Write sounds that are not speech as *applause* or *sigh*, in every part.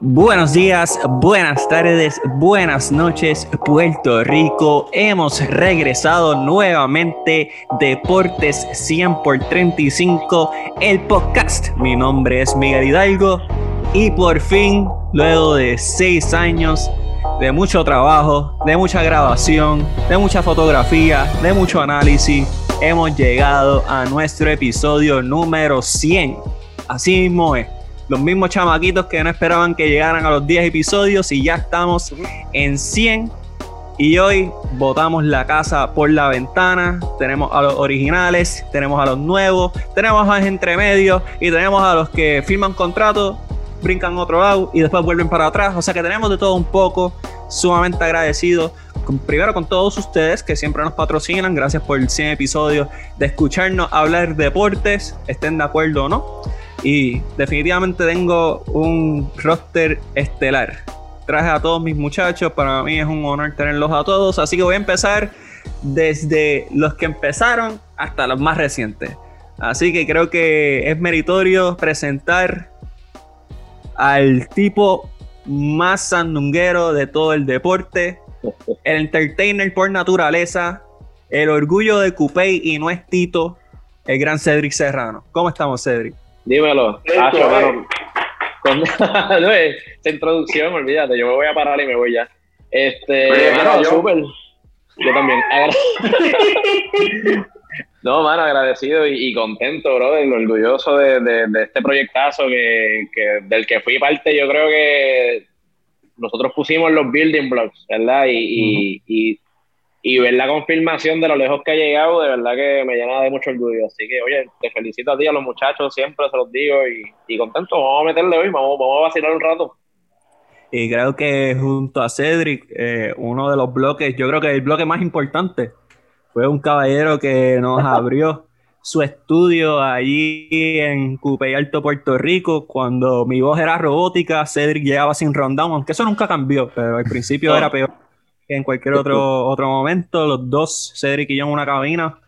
Buenos días, buenas tardes, buenas noches, Puerto Rico. Hemos regresado nuevamente Deportes 100 por 35, el podcast. Mi nombre es Miguel Hidalgo y por fin, luego de seis años de mucho trabajo, de mucha grabación, de mucha fotografía, de mucho análisis, hemos llegado a nuestro episodio número 100. Así mismo es los mismos chamaquitos que no esperaban que llegaran a los 10 episodios y ya estamos en 100. Y hoy botamos la casa por la ventana. Tenemos a los originales, tenemos a los nuevos, tenemos a los entremedios y tenemos a los que firman contrato, brincan otro lado y después vuelven para atrás. O sea que tenemos de todo un poco. Sumamente primero con todos ustedes que siempre nos patrocinan. Gracias por el 100 episodios de escucharnos hablar deportes, estén de acuerdo o no. Y definitivamente tengo un roster estelar. Traje a todos mis muchachos, para mí es un honor tenerlos a todos, así que voy a empezar desde los que empezaron hasta los más recientes. Así que creo que es meritorio presentar al tipo más sandunguero de todo el deporte, el entertainer por naturaleza, el orgullo de Cupey y no es Tito, el gran Cedric Serrano. ¿Cómo estamos, Cedric? Dímelo. Con... *laughs* no, esa introducción, olvídate, yo me voy a parar y me voy ya. Este, yo. Super. Yo también. *laughs* no, mano, agradecido y, contento, bro, orgulloso de, de, este proyectazo que, que, del que fui parte. Yo creo que nosotros pusimos los building blocks, ¿verdad? Y, y y ver la confirmación de lo lejos que ha llegado, de verdad que me llena de mucho orgullo. Así que, oye, te felicito a ti, a los muchachos, siempre se los digo y, contento. Vamos a meterle hoy, vamos, vamos a vacilar un rato. Y creo que junto a Cedric, eh, uno de los bloques, yo creo que el bloque más importante fue un caballero que nos *laughs* abrió su estudio allí en Cupey Alto, Puerto Rico, cuando mi voz era robótica, Cedric llegaba sin rundown, aunque eso nunca cambió, pero al principio *laughs* era peor en cualquier otro, otro momento. Los dos, Cedric y yo, en una cabina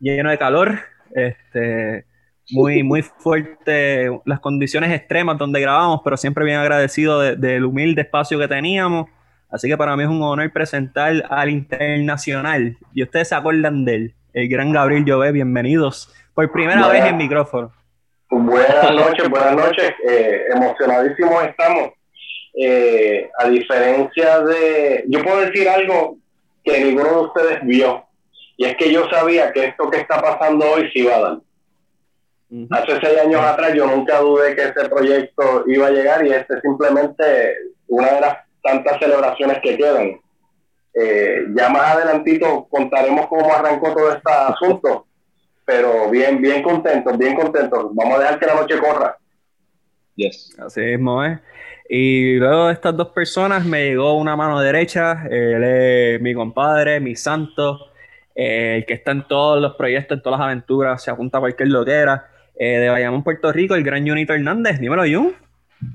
lleno de calor. Este, muy, muy fuerte las condiciones extremas donde grabamos, pero siempre bien agradecido del humilde espacio que teníamos. Así que para mí es un honor presentar al internacional. Y ustedes se acuerdan de él, el gran Gabriel Llové. Bienvenidos por primera vez en micrófono. Buenas noches, buenas noches. Eh, emocionadísimos estamos eh, a diferencia de, yo puedo decir algo que ninguno de ustedes vio, y es que yo sabía que esto que está pasando hoy sí iba a dar. Hace seis años atrás yo nunca dudé que ese proyecto iba a llegar y este es simplemente una de las tantas celebraciones que quedan. Eh, ya más adelantito contaremos cómo arrancó todo este asunto, pero bien, bien contentos, bien contentos. Vamos a dejar que la noche corra. Yes. Así mismo es. Y luego de estas dos personas me llegó una mano derecha, él es mi compadre, mi santo, eh, el que está en todos los proyectos, en todas las aventuras, se apunta a cualquier loquera, eh, de Bayamón, Puerto Rico, el gran Junito Hernández. Dímelo, Jun.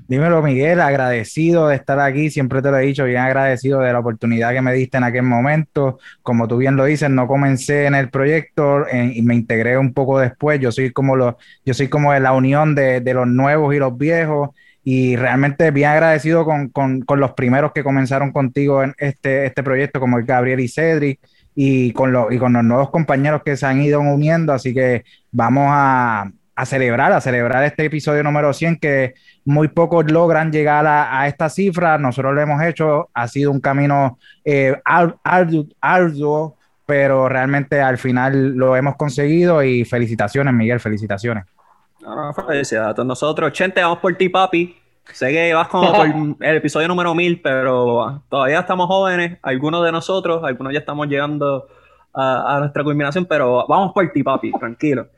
Dímelo, Miguel, agradecido de estar aquí, siempre te lo he dicho, bien agradecido de la oportunidad que me diste en aquel momento. Como tú bien lo dices, no comencé en el proyecto y me integré un poco después. Yo soy como, lo, yo soy como la unión de, de los nuevos y los viejos y realmente bien agradecido con, con, con, los primeros que comenzaron contigo en este, este proyecto, como el Gabriel y Cedric, y con, los y con los nuevos compañeros que se han ido uniendo, así que vamos a, a celebrar, a celebrar este episodio número 100 que muy pocos logran llegar a, a esta cifra, nosotros lo hemos hecho, ha sido un camino eh, arduo, pero realmente al final lo hemos conseguido y felicitaciones, Miguel, felicitaciones. No, felicidades a todos nosotros. Chente, vamos por ti, papi. Sé que vas como por *laughs* el episodio número 1000, pero todavía estamos jóvenes. Algunos de nosotros, algunos ya estamos llegando a, nuestra culminación, pero vamos por ti, papi, tranquilo.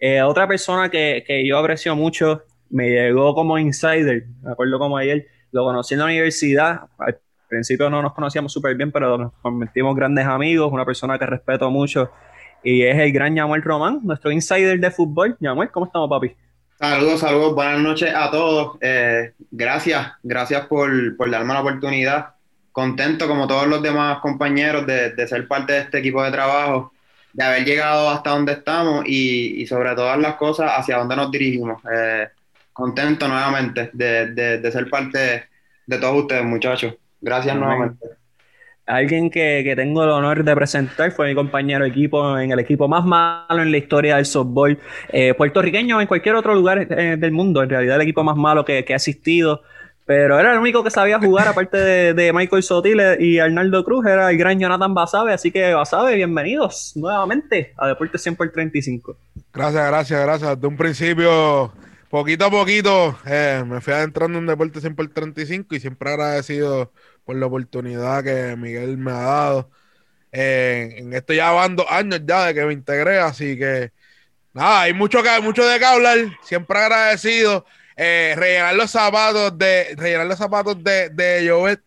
Eh, otra persona que, que, yo aprecio mucho, me llegó como insider, me acuerdo como ayer, lo conocí en la universidad. Al principio no nos conocíamos súper bien, pero nos convertimos grandes amigos, una persona que respeto mucho y es el gran Yamuel Román, nuestro insider de fútbol. Yamuel, ¿cómo estamos, papi? Saludos, saludos, buenas noches a todos. Eh, gracias, gracias por, darme la oportunidad. Contento, como todos los demás compañeros, de, ser parte de este equipo de trabajo, de haber llegado hasta donde estamos y, sobre todas las cosas hacia dónde nos dirigimos. Eh, contento nuevamente de, ser parte de todos ustedes, muchachos. Gracias nuevamente. Alguien que, tengo el honor de presentar fue mi compañero de equipo en el equipo más malo en la historia del softball eh, puertorriqueño en cualquier otro lugar eh, del mundo. En realidad, el equipo más malo que, ha asistido. Pero era el único que sabía jugar, aparte de, Michael Sotile y Arnaldo Cruz, era el gran Jonathan Basabe. Así que, Basabe, bienvenidos nuevamente a Deportes 100 por 35. Gracias, gracias, gracias. De un principio, poquito a poquito, eh, me fui adentrando en Deportes 100 por 35 y siempre agradecido por la oportunidad que Miguel me ha dado. Eh, en esto ya van dos años ya de que me integré, así que nada, hay mucho, que, mucho de qué hablar. Siempre agradecido. Eh, rellenar los zapatos de rellenar los zapatos de, de Jovet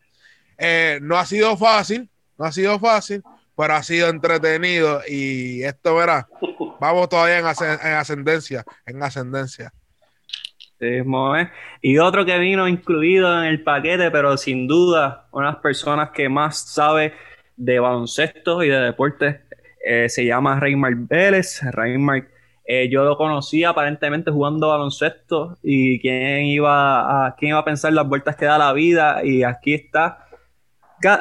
eh, no ha sido fácil, no ha sido fácil, pero ha sido entretenido y esto verá, vamos todavía en, en ascendencia, en ascendencia. Y otro que vino incluido en el paquete, pero sin duda, una de las personas que más sabe de baloncesto y de deporte, eh, se llama Reymar Vélez. Reymar, eh, yo lo conocí aparentemente jugando baloncesto y quién iba, a, quién iba a pensar las vueltas que da la vida y aquí está.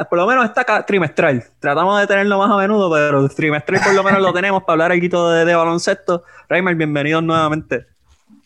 Por lo menos está trimestral. Tratamos de tenerlo más a menudo, pero trimestral por lo menos lo *laughs* tenemos para hablar aquí de, de baloncesto. Reymar, bienvenidos nuevamente.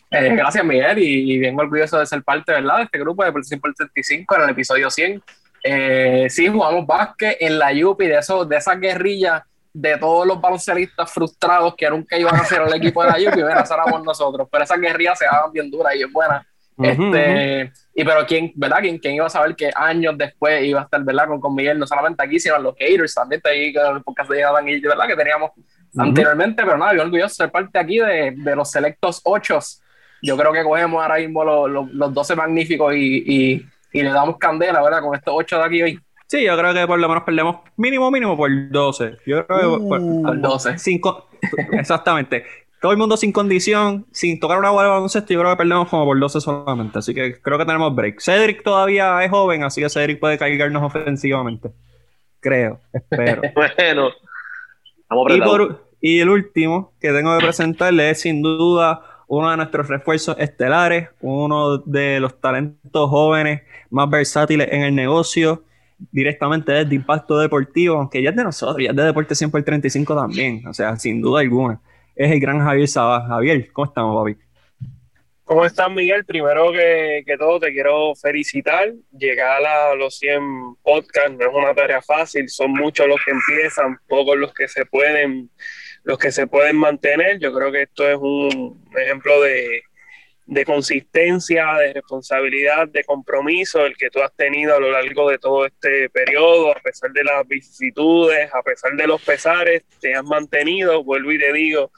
Eh, gracias, Miguel, y, bien orgulloso de ser parte ¿verdad? de este grupo de por 35 en el episodio 100. Eh, sí, jugamos básquet en la Yupi, de, eso, de esas guerrillas de todos los baloncelistas frustrados que nunca iban a ser el equipo de la bueno, eso éramos nosotros, pero esas guerrillas se daban bien duras y es buena. este, Y pero quién, ¿verdad? ¿Quién, ¿Quién, iba a saber que años después iba a estar, ¿verdad? Con, con Miguel, no solamente aquí, sino en los haters, también ahí con el podcast de Adam y ¿verdad? Que teníamos anteriormente, pero nada, yo orgulloso de ser parte aquí de, de los selectos ochos yo creo que cogemos ahora mismo los, los, 12 magníficos y, y, le damos candela, ¿verdad? Con estos 8 de aquí hoy. Sí, yo creo que por lo menos perdemos mínimo, mínimo por 12. Yo creo que por, 12. Uh. Cinco, *laughs* exactamente. Todo el mundo sin condición, sin tocar una bola de baloncesto, yo creo que perdemos como por 12 solamente. Así que creo que tenemos break. Cedric todavía es joven, así que Cedric puede cargarnos ofensivamente. Creo, espero. *laughs* bueno, y, y el último que tengo que presentarle es sin duda uno de nuestros refuerzos estelares, uno de los talentos jóvenes más versátiles en el negocio, directamente desde Impacto Deportivo, aunque ya es de nosotros, ya es de Deporte 100 por 35 también, o sea, sin duda alguna. Es el gran Javier Sabas. Javier, ¿cómo estamos, papi? ¿Cómo estás, Miguel? Primero que, que, todo, te quiero felicitar. Llegar a los 100 podcasts no es una tarea fácil, son muchos los que empiezan, pocos los que se pueden los que se pueden mantener. Yo creo que esto es un ejemplo de, consistencia, de responsabilidad, de compromiso, el que tú has tenido a lo largo de todo este periodo, a pesar de las vicisitudes, a pesar de los pesares, te has mantenido, vuelvo y te digo,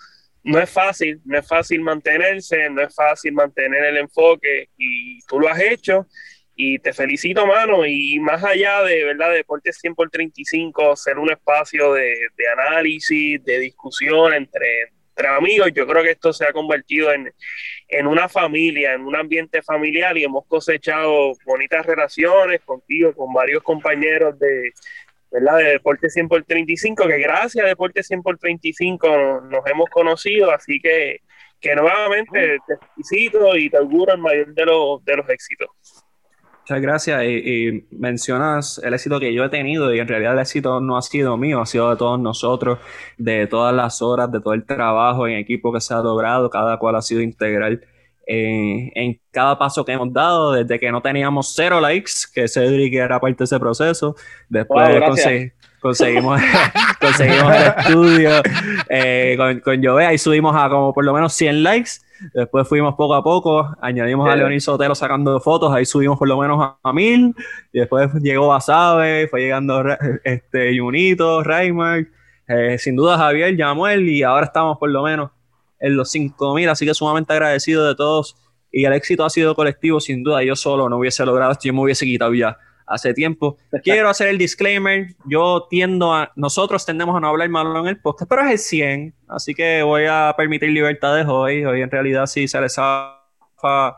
no es fácil, no es fácil mantenerse, no es fácil mantener el enfoque y tú lo has hecho y te felicito, mano. Y más allá de, ¿verdad? Deportes 100 por 35, ser un espacio de, análisis, de discusión entre, entre, amigos, yo creo que esto se ha convertido en, en una familia, en un ambiente familiar y hemos cosechado bonitas relaciones contigo, con varios compañeros de, ¿verdad? de Deportes 100 por 35, que gracias a Deportes 100 por 35 nos, hemos conocido, así que, que nuevamente te felicito y te auguro el mayor de los, de los éxitos. Muchas gracias. Y, mencionas el éxito que yo he tenido y en realidad el éxito no ha sido mío, ha sido de todos nosotros, de todas las horas, de todo el trabajo en equipo que se ha logrado, cada cual ha sido integral eh, en cada paso que hemos dado, desde que no teníamos cero likes, que Cedric era parte de ese proceso, después conseguimos, *laughs* conseguimos el estudio eh, con, con Jovea y subimos a como por lo menos 100 likes Después fuimos poco a poco, añadimos a Leonis Sotelo sacando fotos, ahí subimos por lo menos a, mil, y después llegó Basabe, fue llegando este Junito, Raymar, eh, sin duda Javier, Yamuel, y ahora estamos por lo menos en los 5000, así que sumamente agradecido de todos, y el éxito ha sido colectivo, sin duda, yo solo no hubiese logrado esto, yo me hubiese quitado ya hace tiempo. Quiero hacer el disclaimer. Yo tiendo a. Nosotros tendemos a no hablar malo en el podcast, pero es el 100. Así que voy a permitir libertades hoy. Hoy en realidad sí se les zafa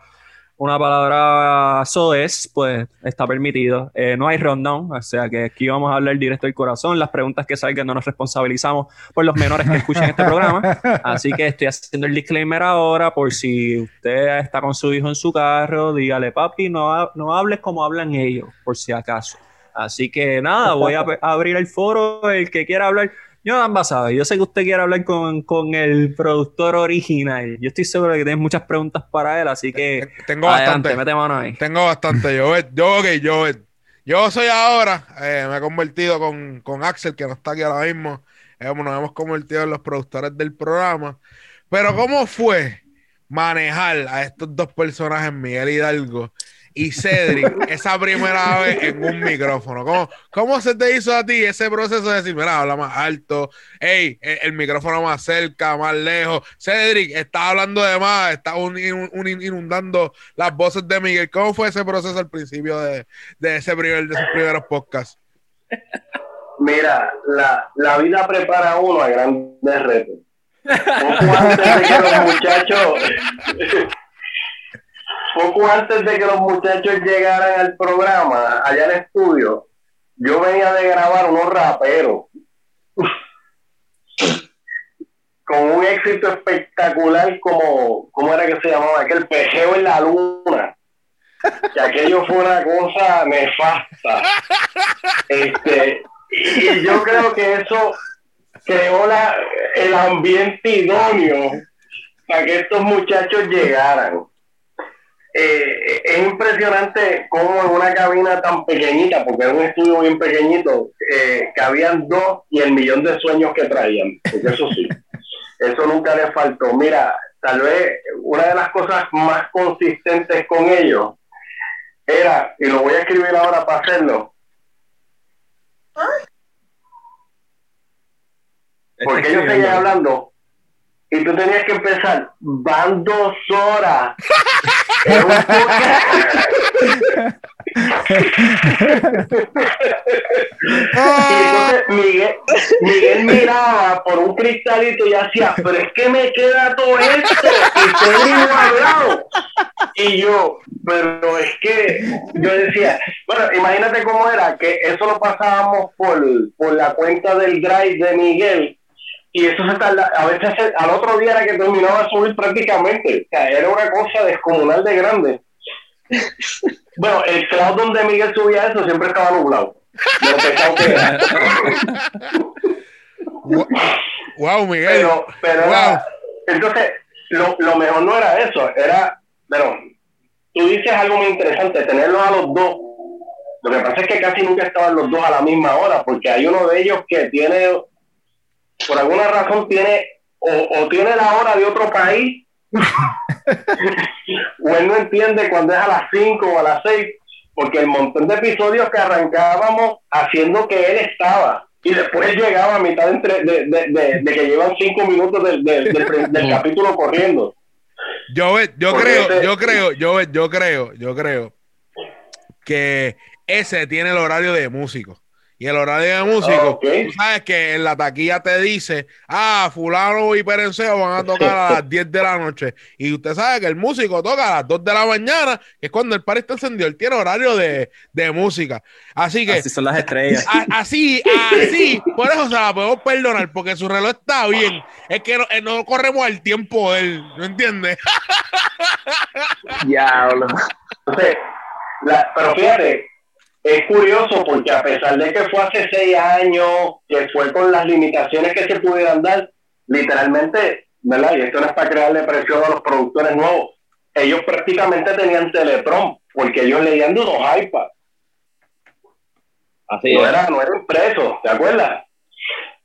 una palabra soez, pues está permitido. Eh, no hay rundown, o sea que aquí vamos a hablar directo del corazón. Las preguntas que salgan no nos responsabilizamos por los menores que escuchen este programa. Así que estoy haciendo el disclaimer ahora por si usted está con su hijo en su carro, dígale, papi, no, ha- no hables como hablan ellos, por si acaso. Así que nada, voy a *laughs* abrir el foro, el que quiera hablar. Jonathan Basabe, yo sé que usted quiere hablar con, con el productor original. Yo estoy seguro de que tienes muchas preguntas para él, así que Tengo adelante, bastante. mete mano ahí. Tengo bastante. Yo, yo, ok, yo, yo soy ahora, eh, me he convertido con, con Axel, que no está aquí ahora mismo. Eh, nos hemos convertido en los productores del programa. Pero, ¿cómo fue manejar a estos dos personajes, Miguel Hidalgo y Cedric, esa primera vez en un micrófono? ¿Cómo, ¿Cómo se te hizo a ti ese proceso de decir, mira, habla más alto, hey, el, el micrófono más cerca, más lejos? Cedric, estás hablando de más, estás un- un- un- inundando las voces de Miguel. ¿Cómo fue ese proceso al principio de, de ese primer, de esos primeros podcasts? Mira, la, la vida prepara a uno a grandes retos. Poco antes de *laughs* que los muchachos, poco antes de que los muchachos llegaran al programa, allá al estudio, yo venía de grabar unos raperos con un éxito espectacular como, ¿cómo era que se llamaba? Aquel pejeo en la luna. Que aquello fue una cosa nefasta. Este, y yo creo que eso creó la, el ambiente idóneo para que estos muchachos llegaran. Eh, es impresionante cómo en una cabina tan pequeñita, porque era un estudio bien pequeñito, eh, cabían dos y el millón de sueños que traían, porque eso sí, *laughs* eso nunca les faltó. Mira, tal vez una de las cosas más consistentes con ellos era, y lo voy a escribir ahora para hacerlo, porque ellos seguían hablando y tú tenías que empezar, van dos horas. Un y entonces Miguel, Miguel miraba por un cristalito y hacía, pero es que me queda todo esto y estoy hablado. Y yo, pero es que yo decía, bueno, imagínate cómo era, que eso lo pasábamos por, por la cuenta del drive de Miguel y eso se tarda, a veces se- al otro día era que terminaba de subir prácticamente, o sea, era una cosa descomunal de grande. *laughs* Bueno, el cloud donde Miguel subía eso siempre estaba nublado. lo pesado que era. Wow, Miguel. Pero, pero Wow. era- entonces, lo, lo mejor no era eso, era, pero tú dices algo muy interesante, tenerlos a los dos. Lo que pasa es que casi nunca estaban los dos a la misma hora, porque hay uno de ellos que tiene, por alguna razón tiene, o, o tiene la hora de otro país, *laughs* o él no entiende cuando es a las 5 o a las 6, porque el montón de episodios que arrancábamos haciendo que él estaba. Y después llegaba a mitad de, de, de- de que llevan cinco minutos del, del, del- del capítulo corriendo. Yo, yo creo, ese- yo creo, yo, yo creo, yo creo que ese tiene el horario de músico. Y el horario de músico, Ok. tú sabes que en la taquilla te dice, ah, fulano y perenceo van a tocar a las *laughs* 10 de la noche. Y usted sabe que el músico toca a las 2 de la mañana, que es cuando el par está encendido. Él tiene horario de, de música. Así que, Así son las estrellas. a- así, así, por eso se la podemos perdonar, porque su reloj está bien. Es que no, eh, no corremos al tiempo de él, ¿no entiendes? *laughs* Diablo. Entonces, la- pero fíjate, es curioso porque a pesar de que fue hace seis años, que fue con las limitaciones que se pudieran dar, literalmente, ¿verdad? Y esto no es para crearle presión a los productores nuevos, ellos prácticamente tenían Teletron, porque ellos leían de unos iPads. Así no es. era, no era impreso, ¿te acuerdas?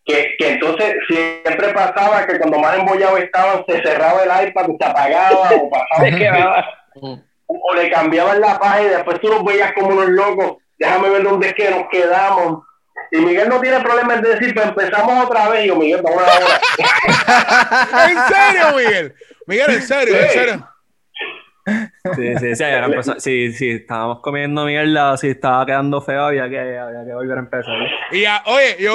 Que, que entonces siempre pasaba que cuando más embollados estaban, se cerraba el iPad, se apagaba o pasaba *laughs* o le cambiaban la página y después tú los veías como unos locos. Déjame ver dónde es que nos quedamos. Y Miguel no tiene problema en decir, pues empezamos otra vez. Y yo, Miguel, vamos ahora. *laughs* ¿En serio, Miguel? Miguel, en serio, en Sí. serio. Sí, sí, sí, que empezar- sí, sí, estábamos comiendo mierda, si estaba quedando feo, había que, había que volver a empezar. Y ya, oye, yo,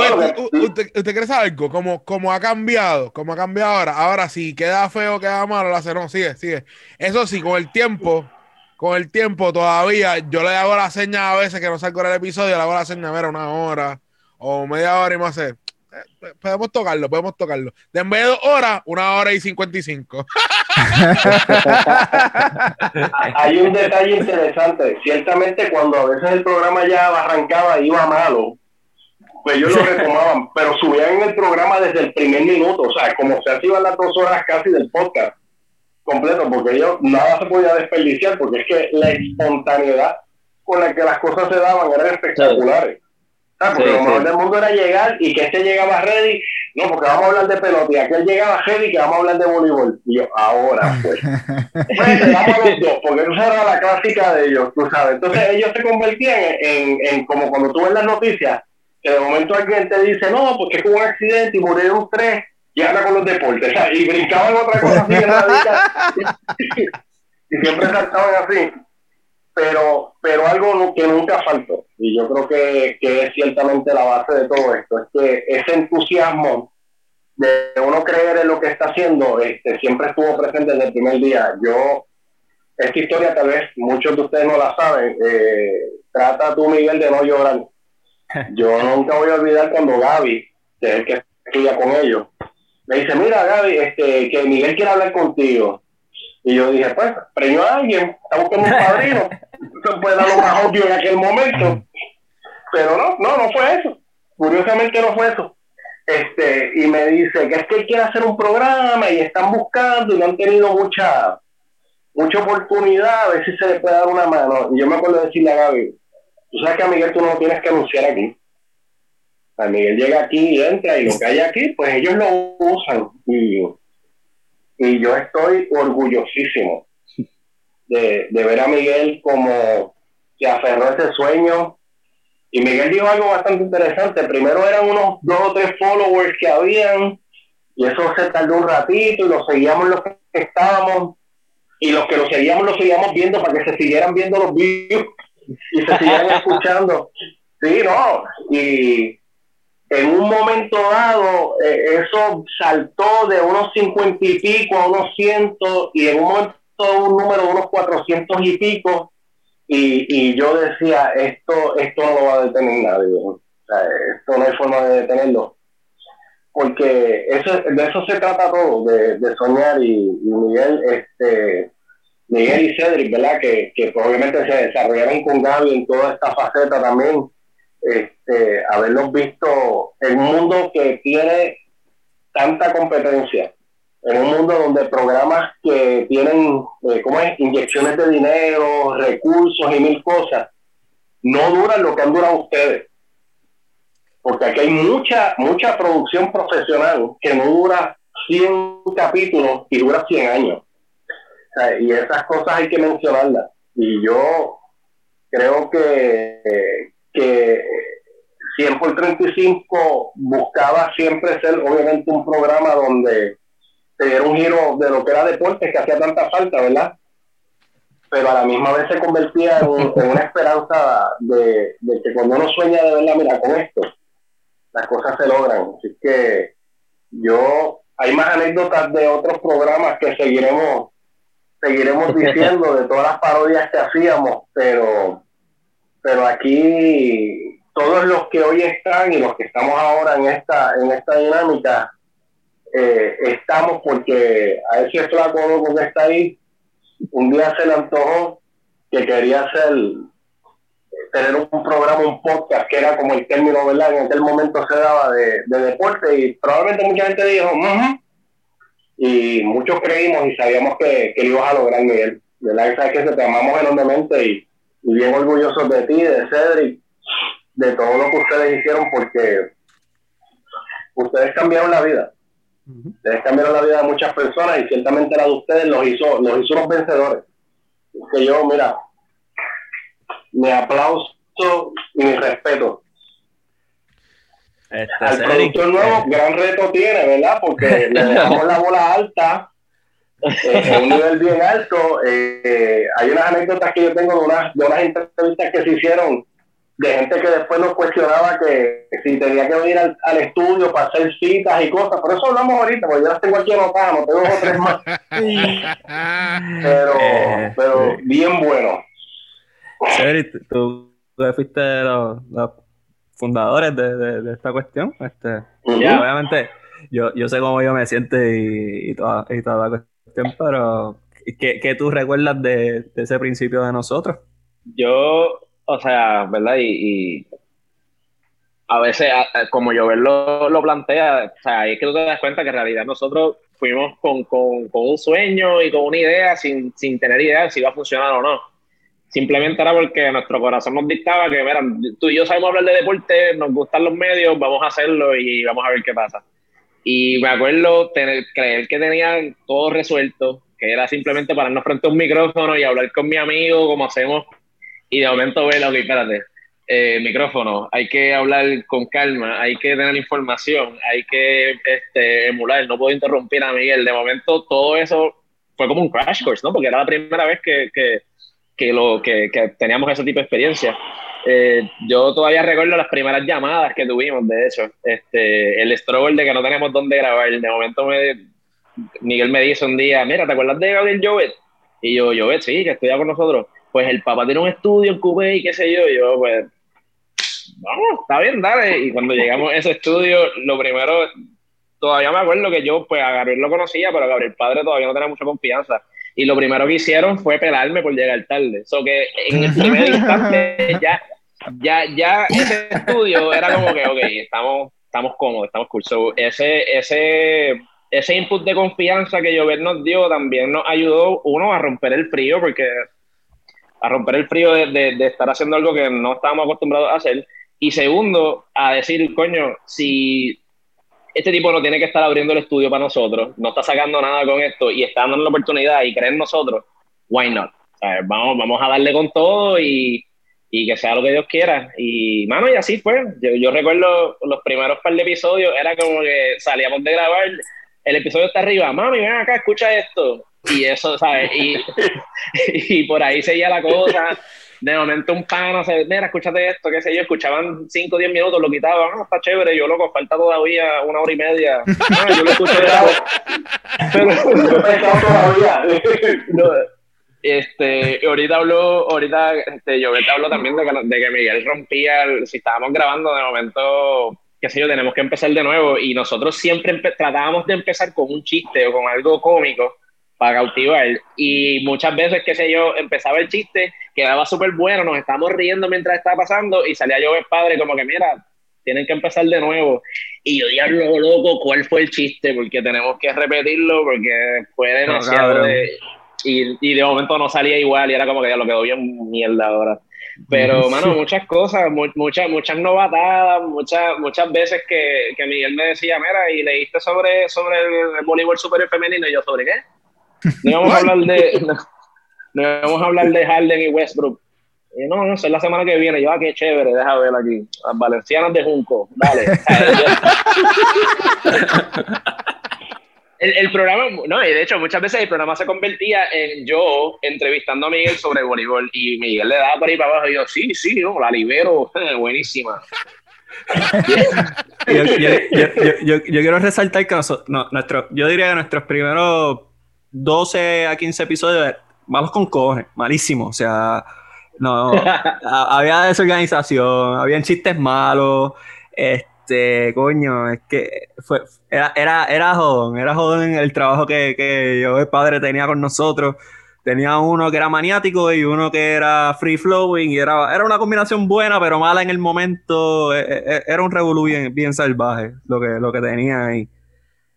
usted, ¿usted cree saber algo? Como, como ha cambiado, como ha cambiado ahora. Ahora, si queda feo, queda malo, la hace, no, sigue, sigue. Eso sí, con el tiempo, con el tiempo todavía, yo le hago la seña a veces que no salgo el episodio, le hago la seña, mira, una hora o media hora y más eh, podemos tocarlo, podemos tocarlo. De en vez de dos horas, una hora y cincuenta y cinco. Hay un detalle interesante. Ciertamente, cuando a veces el programa ya arrancaba iba malo, pues ellos lo retomaban, pero subían en el programa desde el primer minuto, o sea, como se hacían las dos horas casi del podcast completo, porque ellos nada se podía desperdiciar, porque es que la espontaneidad con la que las cosas se daban eran espectaculares. Ah, porque Sí, lo mejor sí. del mundo era llegar y que este llegaba ready, no, porque vamos a hablar de pelota, y aquel llegaba ready que vamos a hablar de voleibol. Y yo, ahora pues. *laughs* pues le damos a los dos, porque esa era la clásica de ellos, tú sabes. Entonces ellos se convertían en, en, en como cuando tú ves las noticias, que de momento alguien te dice, no, porque hubo un accidente y murieron tres, y anda con los deportes, o sea, y brincaban otra cosa así en la y siempre saltaban así. Pero pero algo que nunca faltó. Y yo creo que, que es ciertamente la base de todo esto es que ese entusiasmo de uno creer en lo que está haciendo este siempre estuvo presente desde el primer día. Yo esta historia tal vez muchos de ustedes no la saben eh, trata tú Miguel de no llorar. *laughs* Yo nunca voy a olvidar cuando Gaby que es el que estudia con ellos me dice mira Gaby este que Miguel quiere hablar contigo y yo dije, pues, premio a alguien, está buscando un padrino. *laughs* Eso puede dar lo más obvio en aquel momento. Pero no, no, no fue eso. Curiosamente no fue eso. Este, y me dice que es que él quiere hacer un programa y están buscando y no han tenido mucha mucha oportunidad, a ver si se le puede dar una mano. Y yo me acuerdo de decirle a Gaby, tú sabes que a Miguel tú no lo tienes que anunciar aquí. Miguel llega aquí y entra y lo que hay aquí, pues ellos lo usan. Y y yo estoy orgullosísimo de, de ver a Miguel como se aferró a ese sueño. Y Miguel dijo algo bastante interesante. Primero eran unos dos o tres followers que habían, y eso se tardó un ratito, y lo seguíamos los que estábamos, y los que lo seguíamos, lo seguíamos viendo para que se siguieran viendo los vídeos y se siguieran *laughs* escuchando. Sí, no, y en un momento dado eh, eso saltó de unos cincuenta y pico a unos cientos y en un momento un número de unos cuatrocientos y pico y, y yo decía esto esto no lo va a detener nadie o sea, esto no hay forma de detenerlo. Porque eso de eso se trata todo de, de soñar y, Miguel este Miguel y Cedric verdad que, que pues, obviamente se desarrollaron con Gaby en toda esta faceta también este, haberlos visto en un mundo que tiene tanta competencia, en un mundo donde programas que tienen, eh, ¿cómo es?, inyecciones de dinero, recursos y mil cosas, no duran lo que han durado ustedes. Porque aquí hay mucha, mucha producción profesional que no dura 100 capítulos y dura 100 años. Y esas cosas hay que mencionarlas. Y yo creo que, que 100 por 35 buscaba siempre ser obviamente un programa donde se diera un giro de lo que era deporte que hacía tanta falta, ¿verdad? Pero a la misma vez se convertía en, en una esperanza de, de que cuando uno sueña de verdad, mira, con esto, las cosas se logran. Así que yo, hay más anécdotas de otros programas que seguiremos seguiremos *laughs* diciendo de todas las parodias que hacíamos, pero pero aquí todos los que hoy están y los que estamos ahora en esta en esta dinámica eh, estamos porque a ese flaco loco que está ahí un día se le antojó que quería hacer tener un programa, un podcast que era como el término, ¿verdad? En aquel momento se daba de, de deporte y probablemente mucha gente dijo, "Ujú", y muchos creímos y sabíamos que, que lo ibas a lograr, Miguel. ¿Verdad? Sabes que te amamos enormemente y, y bien orgullosos de ti, de Cedric, de todo lo que ustedes hicieron porque ustedes cambiaron la vida. Ustedes cambiaron la vida de muchas personas y ciertamente la de ustedes los hizo, los hizo unos vencedores. Es que yo, mira, mi aplauso y mi respeto. Este, Al productor nuevo, gran reto tiene, ¿verdad? Porque le *laughs* dejamos la bola alta, eh, en un nivel bien alto. Eh, hay unas anécdotas que yo tengo de unas, de unas entrevistas que se hicieron de gente que después nos cuestionaba que si tenía que venir al, al estudio para hacer citas y cosas, pero eso hablamos ahorita, porque yo las tengo aquí anotadas, no tengo dos o tres más. *laughs* pero, Eh, pero bien bueno. Chévere, tú, tú fuiste de los, los fundadores de, de- de esta cuestión. Este, ya, obviamente, yo, yo sé cómo yo me siento y, y toda, y toda la cuestión, pero ¿qué, qué tú recuerdas de, de ese principio de nosotros? Yo, o sea, ¿verdad? Y, a veces, como yo lo, lo plantea, o sea, es que tú te das cuenta que en realidad nosotros fuimos con, con, un sueño y con una idea sin, sin tener idea de si iba a funcionar o no. Simplemente era porque nuestro corazón nos dictaba que, mira, tú y yo sabemos hablar de deporte, nos gustan los medios, vamos a hacerlo y vamos a ver qué pasa. Y me acuerdo creer que tenían todo resuelto, que era simplemente pararnos frente a un micrófono y hablar con mi amigo como hacemos y de momento ver, ok, espérate, eh, micrófono, hay que hablar con calma, hay que tener información, hay que este, emular, no puedo interrumpir a Miguel. De momento todo eso fue como un crash course, ¿no? Porque era la primera vez que, que, que lo, que, que teníamos ese tipo de experiencia. Eh, yo todavía recuerdo las primeras llamadas que tuvimos, de hecho, este, el struggle de que no tenemos dónde grabar. De momento me, Miguel me dice un día, mira, ¿te acuerdas de Gabriel Jovet? Y yo, Jovet, sí, que estudia con nosotros. Pues el papá tiene un estudio en Cuba y qué sé yo. Yo, pues, vamos, está bien, dale. Y cuando llegamos a ese estudio, lo primero, todavía me acuerdo que yo, pues a Gabriel lo conocía, pero a Gabriel padre todavía no tenía mucha confianza. Y lo primero que hicieron fue pelarme por llegar tarde. Eso que en el primer instante ya, ya, ya ese estudio era como que, ok, estamos, estamos cómodos, estamos cool. So, ese, ese, ese input de confianza que Llover nos dio también nos ayudó, uno, a romper el frío, porque a romper el frío de, estar haciendo algo que no estábamos acostumbrados a hacer. Y segundo, a decir, coño, si este tipo no tiene que estar abriendo el estudio para nosotros, no está sacando nada con esto y está dando la oportunidad y cree en nosotros, why not? Vamos, vamos a darle con todo y, y que sea lo que Dios quiera. Y, mano, y así fue. Yo, yo recuerdo los primeros par de episodios, era como que salíamos de grabar, el episodio está arriba, mami, ven acá, escucha esto. Y eso, ¿sabes? Y, y por ahí seguía la cosa. De momento un pana se mira, escúchate esto, qué sé yo, escuchaban 5 o 10 minutos, lo quitaban, no, está chévere, yo loco, falta todavía una hora y media. No, yo lo escucho de Pero, todavía. *laughs* no, este, ahorita habló, ahorita, este, yo hablo también de que, de que Miguel rompía, el- si estábamos grabando de momento, qué sé yo, tenemos que empezar de nuevo y nosotros siempre tratábamos de empezar con un chiste o con algo cómico para cautivar y muchas veces, qué sé yo, empezaba el chiste, quedaba súper bueno, nos estábamos riendo mientras estaba pasando y salía yo el padre como que, mira, tienen que empezar de nuevo. Y yo, diablo loco, ¿cuál fue el chiste? Porque tenemos que repetirlo porque fue demasiado cabrón. de... Y, y de momento no salía igual y era como que ya lo quedó bien mierda ahora. Pero, mano, muchas cosas, mu- muchas, muchas novatadas, muchas, muchas veces que, que Miguel me decía, mira, y leíste sobre, sobre el voleibol superior femenino, y yo, ¿sobre qué? No íbamos a hablar de, no, no íbamos a hablar de Harden y Westbrook. Y no, no, es la semana que viene. Yo, ah, qué chévere, deja ver aquí. Las valencianas de Junco, dale. *laughs* El, el programa, no, y de hecho muchas veces el programa se convertía en yo entrevistando a Miguel sobre voleibol y Miguel le daba por ahí para abajo y yo, sí, sí, no, la libero, *laughs* buenísima. yo- yo- yo- yo quiero resaltar que nosotros, no, nuestro, yo diría que nuestros primeros 12 a 15 episodios malos con cojones, malísimos. O sea, no, *laughs* a- había desorganización, habían chistes malos. Este, coño, es que fue, era, era, era jodón, era jodón el trabajo que, que yo, el padre, tenía con nosotros. Tenía uno que era maniático y uno que era free flowing y era, era una combinación buena pero mala en el momento. Eh, eh, Era un revolú bien, bien salvaje lo que, lo que tenía ahí.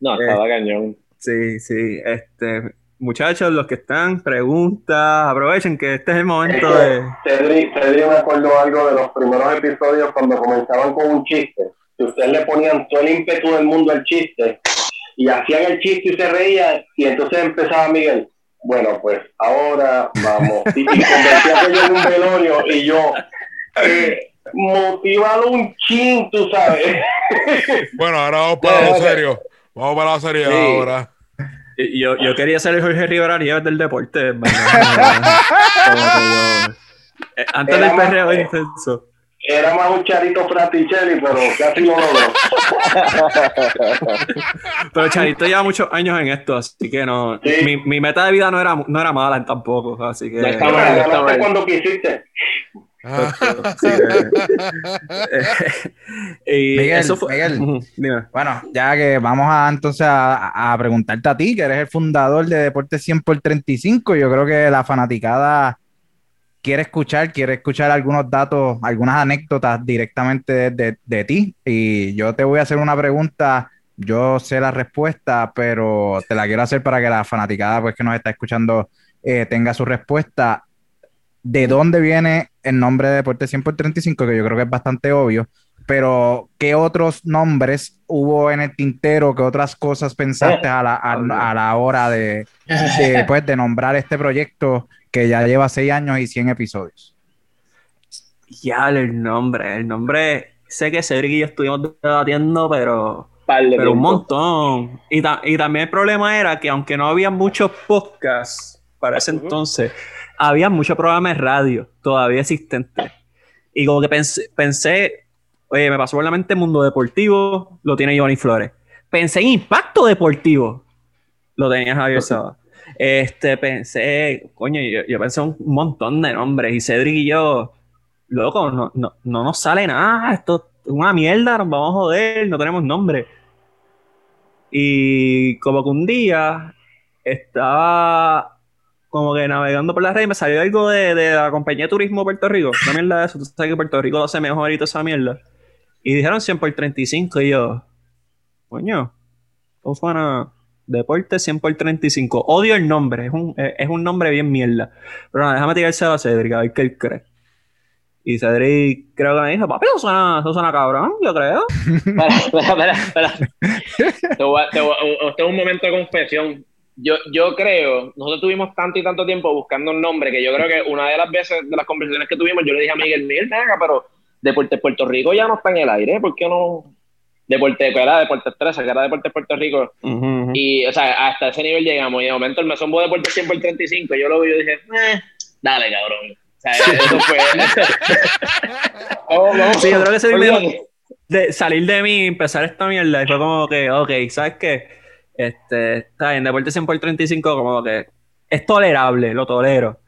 No, estaba cañón. Sí, sí. Este, muchachos, los que están, preguntas, aprovechen que este es el momento de. Cedric, Cedric me acuerdo algo de los primeros episodios cuando comenzaban con un chiste. Que ustedes le ponían todo el ímpetu del mundo al chiste y hacían el chiste y se reían y entonces empezaba Miguel. Bueno, pues ahora vamos. Y, y convertía aquello en un velorio y yo, eh, motivado un chin, tú sabes. Bueno, ahora vamos para lo serio. Vamos para la serie Sí. ahora. Yo, yo quería ser el Jorge Rivera Nieves del deporte. *laughs* Eh, Antes Era del más- perreo intenso. Era más un Charito Fraticelli, pero casi lo logró. *laughs* Pero Charito lleva muchos años en esto, así que no. Sí. Mi, mi meta de vida no era, no era mala tampoco, así que. No está mal, no está mal. cuando quisiste. Ah. así que- *laughs* y Miguel, eso fue. Miguel. Ujú, dime. Bueno, ya que vamos a entonces a, a preguntarte a ti, que eres el fundador de Deportes 100 por 35, yo creo que la fanaticada quiere escuchar, quiere escuchar algunos datos, algunas anécdotas directamente de, de- de ti. Y yo te voy a hacer una pregunta, yo sé la respuesta, pero te la quiero hacer para que la fanaticada pues, que nos está escuchando eh, tenga su respuesta. ¿De dónde viene el nombre de Deportes 100 por 35? Que yo creo que es bastante obvio pero ¿qué otros nombres hubo en el tintero? ¿Qué otras cosas pensaste a la, a, a la hora de, de, *laughs* pues, de nombrar este proyecto que ya lleva seis años y 100 episodios? Ya, el nombre. El nombre. Sé que Cedric y yo estuvimos debatiendo, pero. Pero un montón. Y, ta- y también el problema era que aunque no había muchos podcasts para ese entonces, había muchos programas de radio todavía existentes. Y como que pensé, pensé, oye, me pasó por la mente Mundo Deportivo, lo tiene Giovanni Flores. Pensé en Impacto Deportivo, lo tenía Javier Saba. Este, pensé, coño, yo, yo pensé un montón de nombres y Cedric y yo, loco, no, no, no nos sale nada, esto es una mierda, nos vamos a joder, no tenemos nombre. Y como que un día estaba como que navegando por la red y me salió algo de, de la compañía de turismo de Puerto Rico. Una mierda de eso. Tú sabes que Puerto Rico lo hace mejor y esa mierda. Y dijeron 100 por 35 y yo, coño, ¿cómo suena? Deporte 100 por 35. Odio el nombre, es un, es un nombre bien mierda. Pero nada, déjame tirárselo a Cedric, a ver qué él cree. Y Cedric creo que me dijo, papi, eso suena, eso suena cabrón, yo creo. *laughs* Espera, espera, espera. Te voy a- te voy es un momento de confesión. Yo, yo creo, nosotros tuvimos tanto y tanto tiempo buscando un nombre que yo creo que una de las veces de las conversaciones que tuvimos, yo le dije a Miguel, Miguel, venga, pero Deportes Puerto Rico ya no está en el aire, ¿por qué no? Deporte, que era Deportes 13, que era Deportes Puerto Rico. Y, o sea, hasta ese nivel llegamos. Y de momento el mesón de Deportes 100 por 35, yo lo vi y dije, eh, dale, cabrón. O sea, eso fue. *laughs* Vamos. Sí, yo creo que ese de salir de mí y empezar esta mierda y fue como que, ok, ¿sabes qué? Este, está en Deporte 100 por 35 como que es tolerable, lo tolero.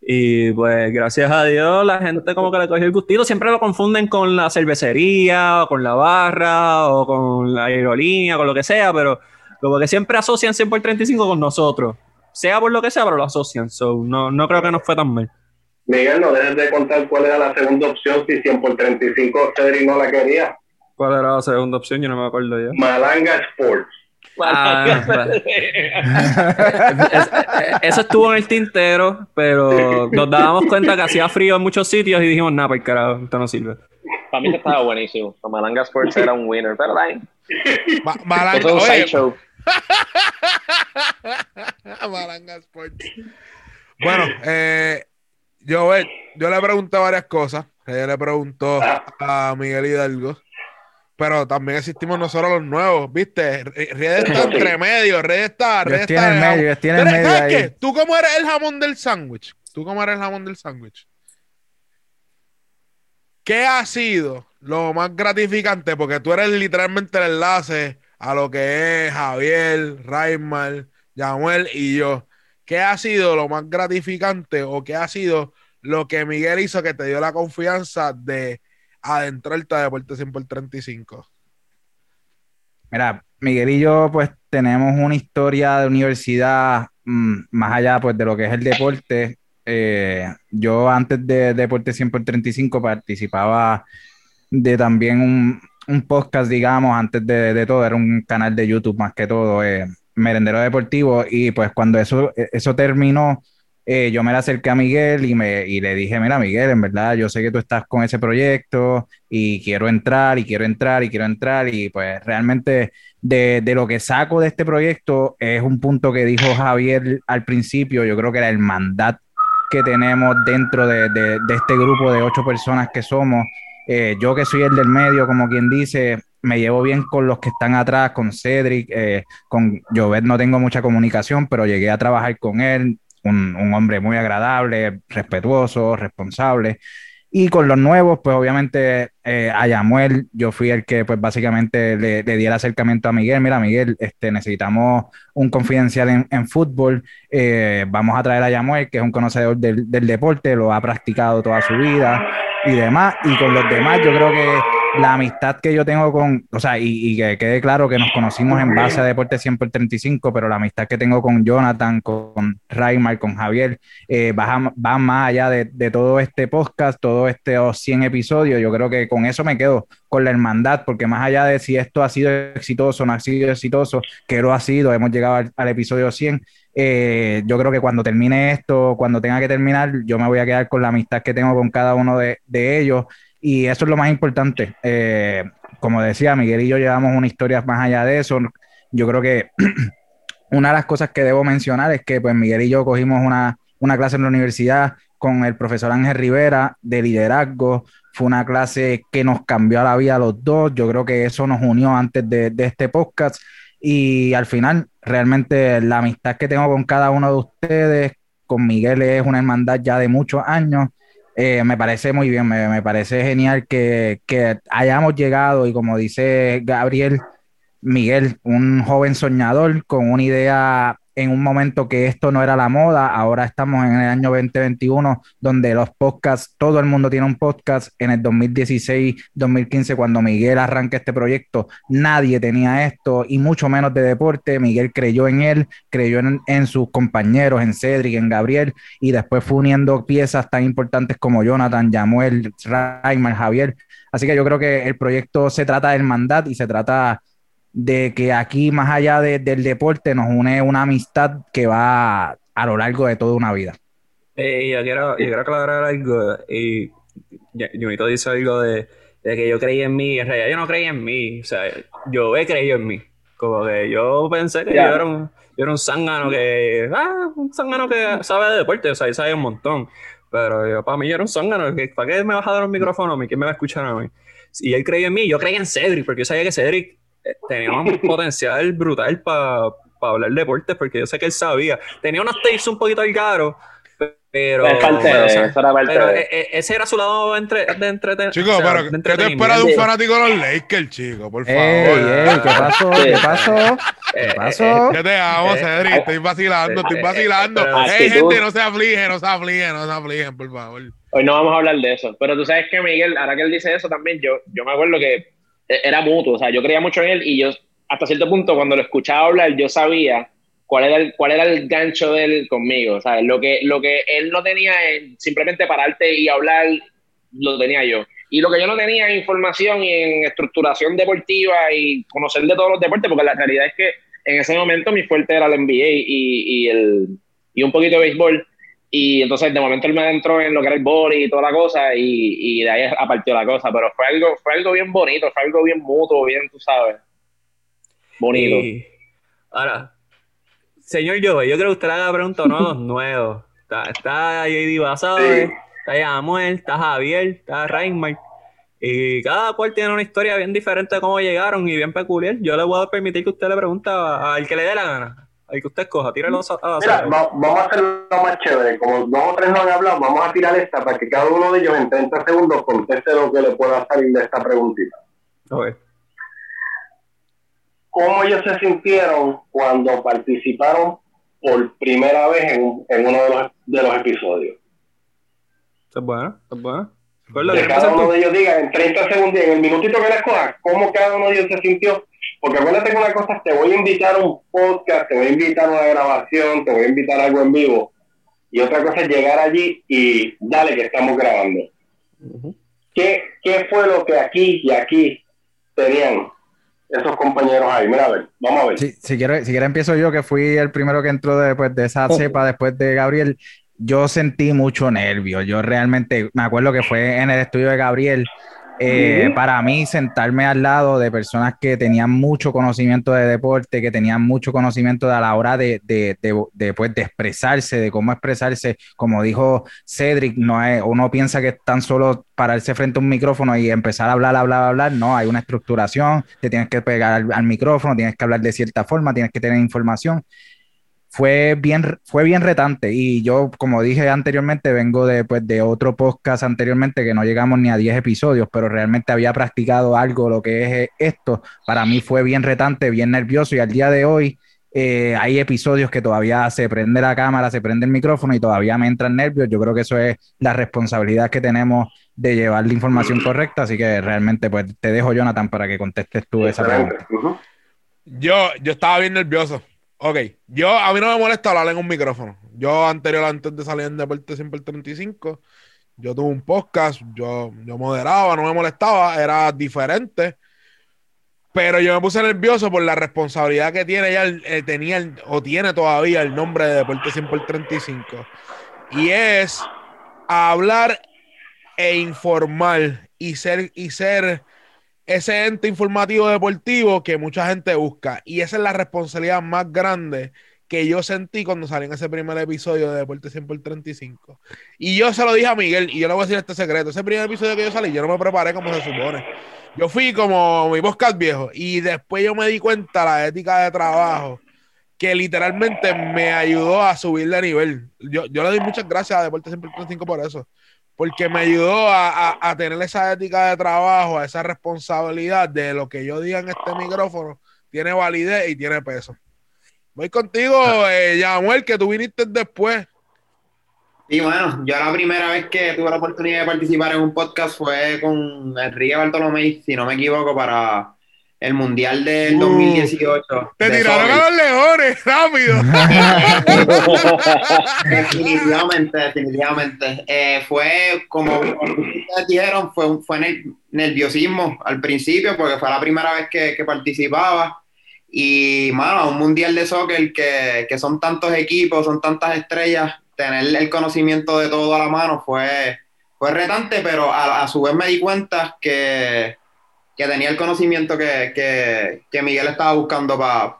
Y pues gracias a Dios la gente como que le cogió el gustito. Siempre lo confunden con la cervecería, o con la barra, o con la aerolínea, con lo que sea, pero como que siempre asocian 100 por 35 con nosotros. Sea por lo que sea, pero lo asocian. So, no, no creo que nos fue tan mal. Miguel, no dejes de contar cuál era la segunda opción si 100 por 35 Cedric no la quería. ¿Cuál era la segunda opción? Yo no me acuerdo ya. Malanga Sports. Ah. *laughs* Es- eso estuvo en el tintero, pero nos dábamos cuenta que hacía frío en muchos sitios y dijimos, nah, pues carajo, esto no sirve. Para mí que estaba buenísimo. Malanga Sports era un winner, pero like, Ma- Malanga, eso es un oye, sideshow. *laughs* Malanga Sports. Bueno, eh, yo, eh, yo le pregunté varias cosas. Ella le preguntó a Miguel Hidalgo. Pero también existimos nosotros los nuevos, ¿viste? Red *laughs* está entre medio, Red está, Red está en medio, el ¿Sabes medio ahí. qué? ¿Tú cómo eres el jamón del sándwich? ¿Tú cómo eres el jamón del sándwich? ¿Qué ha sido lo más gratificante? Porque tú eres literalmente el enlace a lo que es Javier, Raimar, Yamuel y yo. ¿Qué ha sido lo más gratificante o qué ha sido lo que Miguel hizo que te dio la confianza de adentrarte a Deporte 100 por 35? Mira, Miguel y yo pues tenemos una historia de universidad mm, más allá pues de lo que es el deporte. Eh, yo antes de Deporte 100 por 35 participaba de también un, podcast, digamos, antes de, todo, era un canal de YouTube más que todo, eh, Merendero Deportivo, y pues cuando eso, eso terminó, eh, yo me le acerqué a Miguel y, me, y le dije, mira Miguel, en verdad yo sé que tú estás con ese proyecto y quiero entrar y quiero entrar y quiero entrar y pues realmente de, de lo que saco de este proyecto es un punto que dijo Javier al principio, yo creo que era el mandato que tenemos dentro de, de- de este grupo de ocho personas que somos. Eh, yo que soy el del medio, como quien dice, me llevo bien con los que están atrás, con Cedric, eh, con Jovet no tengo mucha comunicación, pero llegué a trabajar con él, un, hombre muy agradable, respetuoso, responsable. Y con los nuevos, pues obviamente eh, a Yamuel, yo fui el que pues básicamente le, le di el acercamiento a Miguel. Mira, Miguel, este, necesitamos un confidencial en, en fútbol. Eh, vamos a traer a Yamuel, que es un conocedor del, del deporte, lo ha practicado toda su vida y demás. Y con los demás, yo creo que la amistad que yo tengo con, o sea, y, que quede claro que nos conocimos en base a Deporte 100 por 35, pero la amistad que tengo con Jonathan, con Raimar, con Javier, eh, va, va, más allá de, de, todo este podcast, todo estos 100 episodios. Yo creo que con eso me quedo, con la hermandad, porque más allá de si esto ha sido exitoso o no ha sido exitoso, que lo ha sido, hemos llegado al, al episodio 100. Eh, yo creo que cuando termine esto, cuando tenga que terminar, yo me voy a quedar con la amistad que tengo con cada uno de, de ellos y eso es lo más importante. Eh, como decía, Miguel y yo llevamos una historia más allá de eso. Yo creo que *clears throat* una de las cosas que debo mencionar es que pues Miguel y yo cogimos una, una clase en la universidad con el profesor Ángel Rivera de liderazgo. Fue una clase que nos cambió la vida a los dos. Yo creo que eso nos unió antes de, de este podcast. Y al final, realmente la amistad que tengo con cada uno de ustedes, con Miguel es una hermandad ya de muchos años eh, me parece muy bien, me, me parece genial que, que, hayamos llegado y como dice Gabriel Miguel, un joven soñador con una idea en un momento que esto no era la moda, ahora estamos en el año 2021 donde los podcasts, todo el mundo tiene un podcast, en el 2016, 2015 cuando Miguel arranca este proyecto, nadie tenía esto y mucho menos de deporte, Miguel creyó en él, creyó en, en sus compañeros, en Cedric, en Gabriel y después fue uniendo piezas tan importantes como Jonathan, Yamuel, Raimar, Javier, así que yo creo que el proyecto se trata de hermandad y se trata de que aquí, más allá de, del deporte, nos une una amistad que va a lo largo de toda una vida. Eh, yo, quiero, yo quiero aclarar algo. Y Junito dice algo de, de, que yo creí en mí. En realidad, yo no creí en mí. O sea, yo he creído en mí. Como que yo pensé que yeah. yo, era un, yo era un zángano que. Ah, un zángano que sabe de deporte. O sea, y sabe un montón. Pero yo, para mí, yo era un zángano. ¿Para qué me vas a dar un micrófono a mí? ¿Quién me va a escuchar a mí? Y él creía en mí. Yo creía en Cedric, porque yo sabía que Cedric tenía un potencial brutal para pa hablar deportes, porque yo sé que él sabía. Tenía unos takes un poquito al caro, pero, parte pero, de, o sea, era parte pero de. e, e, ese era su lado entre, de entretenimiento. Chico, o sea, pero de ¿qué te esperas de un fanático de los Lakers, chico? Por favor. Ey, ey, ¿Qué *laughs* pasó? ¿Qué pasó? ¿Qué pasó? ¿Qué te amo, Cedric? Estoy vacilando, estoy vacilando. Hey, gente, no se aflige, no se aflige, no se afligen, por favor. Hoy no vamos a hablar de eso. Pero tú sabes que Miguel, ahora que él dice eso también, yo, yo me acuerdo que era mutuo. O sea, yo creía mucho en él y yo hasta cierto punto, cuando lo escuchaba hablar, yo sabía cuál era el, cuál era el gancho de él conmigo. ¿sabes? Lo, que, lo que él no tenía es simplemente pararte y hablar, lo tenía yo. Y lo que yo no tenía en información y en estructuración deportiva y conocer de todos los deportes, porque la realidad es que en ese momento mi fuerte era el NBA y, y, el, y un poquito de béisbol. Y entonces de momento él me entró en lo que era el body y toda la cosa y, y de ahí apartió la cosa. Pero fue algo, fue algo bien bonito, fue algo bien mutuo, bien, tú sabes. Bonito. Y ahora, señor Joe, yo creo que usted le haga pregunta a los *laughs* nuevos. Está, está JD Basabe, sí. está Yamuel, está Javier, está Reinmar. Y cada cual tiene una historia bien diferente de cómo llegaron y bien peculiar. Yo le voy a permitir que usted le pregunte al que le dé la gana. Al que usted escoja, tírelo a Mira, va, vamos a hacerlo más chévere. Como dos o tres no han hablado, vamos a tirar esta para que cada uno de ellos en 30 segundos conteste lo que le pueda salir de esta preguntita. Okay cómo ellos se sintieron cuando participaron por primera vez en, en uno de los, de los episodios. Eso es bueno, eso es bueno. Que cada uno de ellos diga en 30 segundos, en el minutito que les coja, cómo cada uno de ellos se sintió. Porque acuérdate que una cosa, te voy a invitar a un podcast, te voy a invitar a una grabación, te voy a invitar a algo en vivo. Y otra cosa es llegar allí y dale que estamos grabando. Uh -huh. ¿Qué, ¿Qué fue lo que aquí y aquí tenían esos compañeros ahí. Mira, a ver, vamos a ver. Si, si quiere, si quiere empiezo yo, que fui el primero que entró después de esa *laughs* cepa, después de Gabriel. Yo sentí mucho nervio. Yo realmente me acuerdo que fue en el estudio de Gabriel. Eh, uh -huh. Para mí, sentarme al lado de personas que tenían mucho conocimiento de deporte, que tenían mucho conocimiento de a la hora de, de, de, de, pues, de expresarse, de cómo expresarse, como dijo Cedric, no es, uno piensa que es tan solo pararse frente a un micrófono y empezar a hablar, hablar, hablar, no, hay una estructuración, te tienes que pegar al, al micrófono, tienes que hablar de cierta forma, tienes que tener información fue bien, fue bien retante y yo, como dije anteriormente, vengo de, pues, de otro podcast anteriormente que no llegamos ni a 10 episodios, pero realmente había practicado algo, lo que es eh, esto. Para mí fue bien retante, bien nervioso y al día de hoy eh, hay episodios que todavía se prende la cámara, se prende el micrófono y todavía me entran nervios. Yo creo que eso es la responsabilidad que tenemos de llevar la información correcta, así que realmente pues te dejo Jonathan para que contestes tú esa pregunta. Yo, yo estaba bien nervioso. Ok, yo a mí no me molesta hablar en un micrófono. Yo anterior, antes de salir en Deporte Siempre el 35, yo tuve un podcast, yo, yo moderaba, no me molestaba, era diferente pero yo me puse nervioso por la responsabilidad que tiene ya, eh, tenía o tiene todavía el nombre de Deporte 100 por 35. Y es hablar e informar y ser, y ser ese ente informativo deportivo que mucha gente busca. Y esa es la responsabilidad más grande que yo sentí cuando salí en ese primer episodio de Deporte 100 por 35. Y yo se lo dije a Miguel, y yo le voy a decir este secreto. Ese primer episodio que yo salí, yo no me preparé como se supone. Yo fui como mi podcast viejo y después yo me di cuenta la ética de trabajo que literalmente me ayudó a subir de nivel. Yo, yo le doy muchas gracias a Deportes 135 por eso, porque me ayudó a, tener esa ética de trabajo, esa responsabilidad de lo que yo diga en este micrófono tiene validez y tiene peso. Voy contigo, eh, Yamuel, que tú viniste después. Y bueno, yo la primera vez que tuve la oportunidad de participar en un podcast fue con Enrique Bartolomé, si no me equivoco, para el Mundial del 2018. Uh, te tiraron a los leones, rápido. definitivamente, definitivamente. Eh, fue como ustedes dijeron, fue, fue nerviosismo al principio, porque fue la primera vez que, que participaba. Y, mano, un mundial de soccer que, que son tantos equipos, son tantas estrellas, tener el conocimiento de todo a la mano fue, fue retante, pero a, su vez me di cuenta que, tenía el conocimiento que, Miguel estaba buscando para,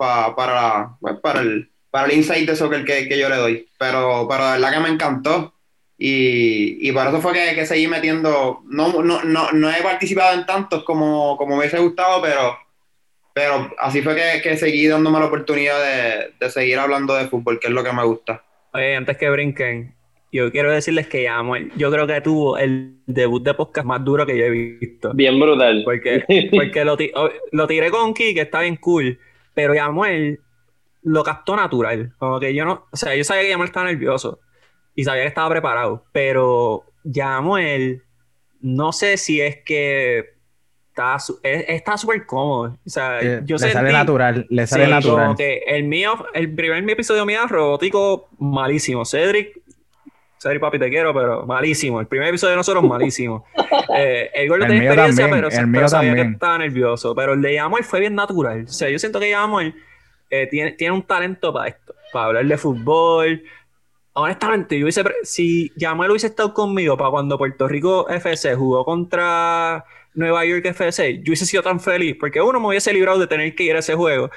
pues, para, el, para el insight de eso que, que yo le doy. Pero, pero de verdad que me encantó. Y, por eso fue que, seguí metiendo. No, no, no, he participado en tantos como, como me hubiese gustado, pero, pero así fue que, seguí dándome la oportunidad de, de seguir hablando de fútbol, que es lo que me gusta. Oye, antes que brinquen, yo quiero decirles que Yamuel, yo creo que tuvo el debut de podcast más duro que yo he visto. Bien brutal. Porque, *laughs* porque lo, lo tiré con Ki, que está bien cool, pero Yamuel lo captó natural. Como que yo no, o sea, yo sabía que Yamuel estaba nervioso y sabía que estaba preparado, pero Yamuel, no sé si es que está súper cómodo. O sea, eh, yo le sale natural, le sale natural. el mío, el primer mi episodio mío, robótico, malísimo. Cedric, Cedric papi te quiero, pero malísimo. El primer episodio de nosotros, malísimo. *laughs* eh, el gol tiene experiencia, pero, el mío sabía que estaba nervioso. Pero el de Yamuel fue bien natural. O sea, yo siento que Yamuel eh, tiene, tiene un talento para esto, para hablar de fútbol. Honestamente, yo hubiese, si Yamuel hubiese estado conmigo para cuando Puerto Rico FC jugó contra Nueva York FC, yo hubiese sido tan feliz porque uno me hubiese librado de tener que ir a ese juego.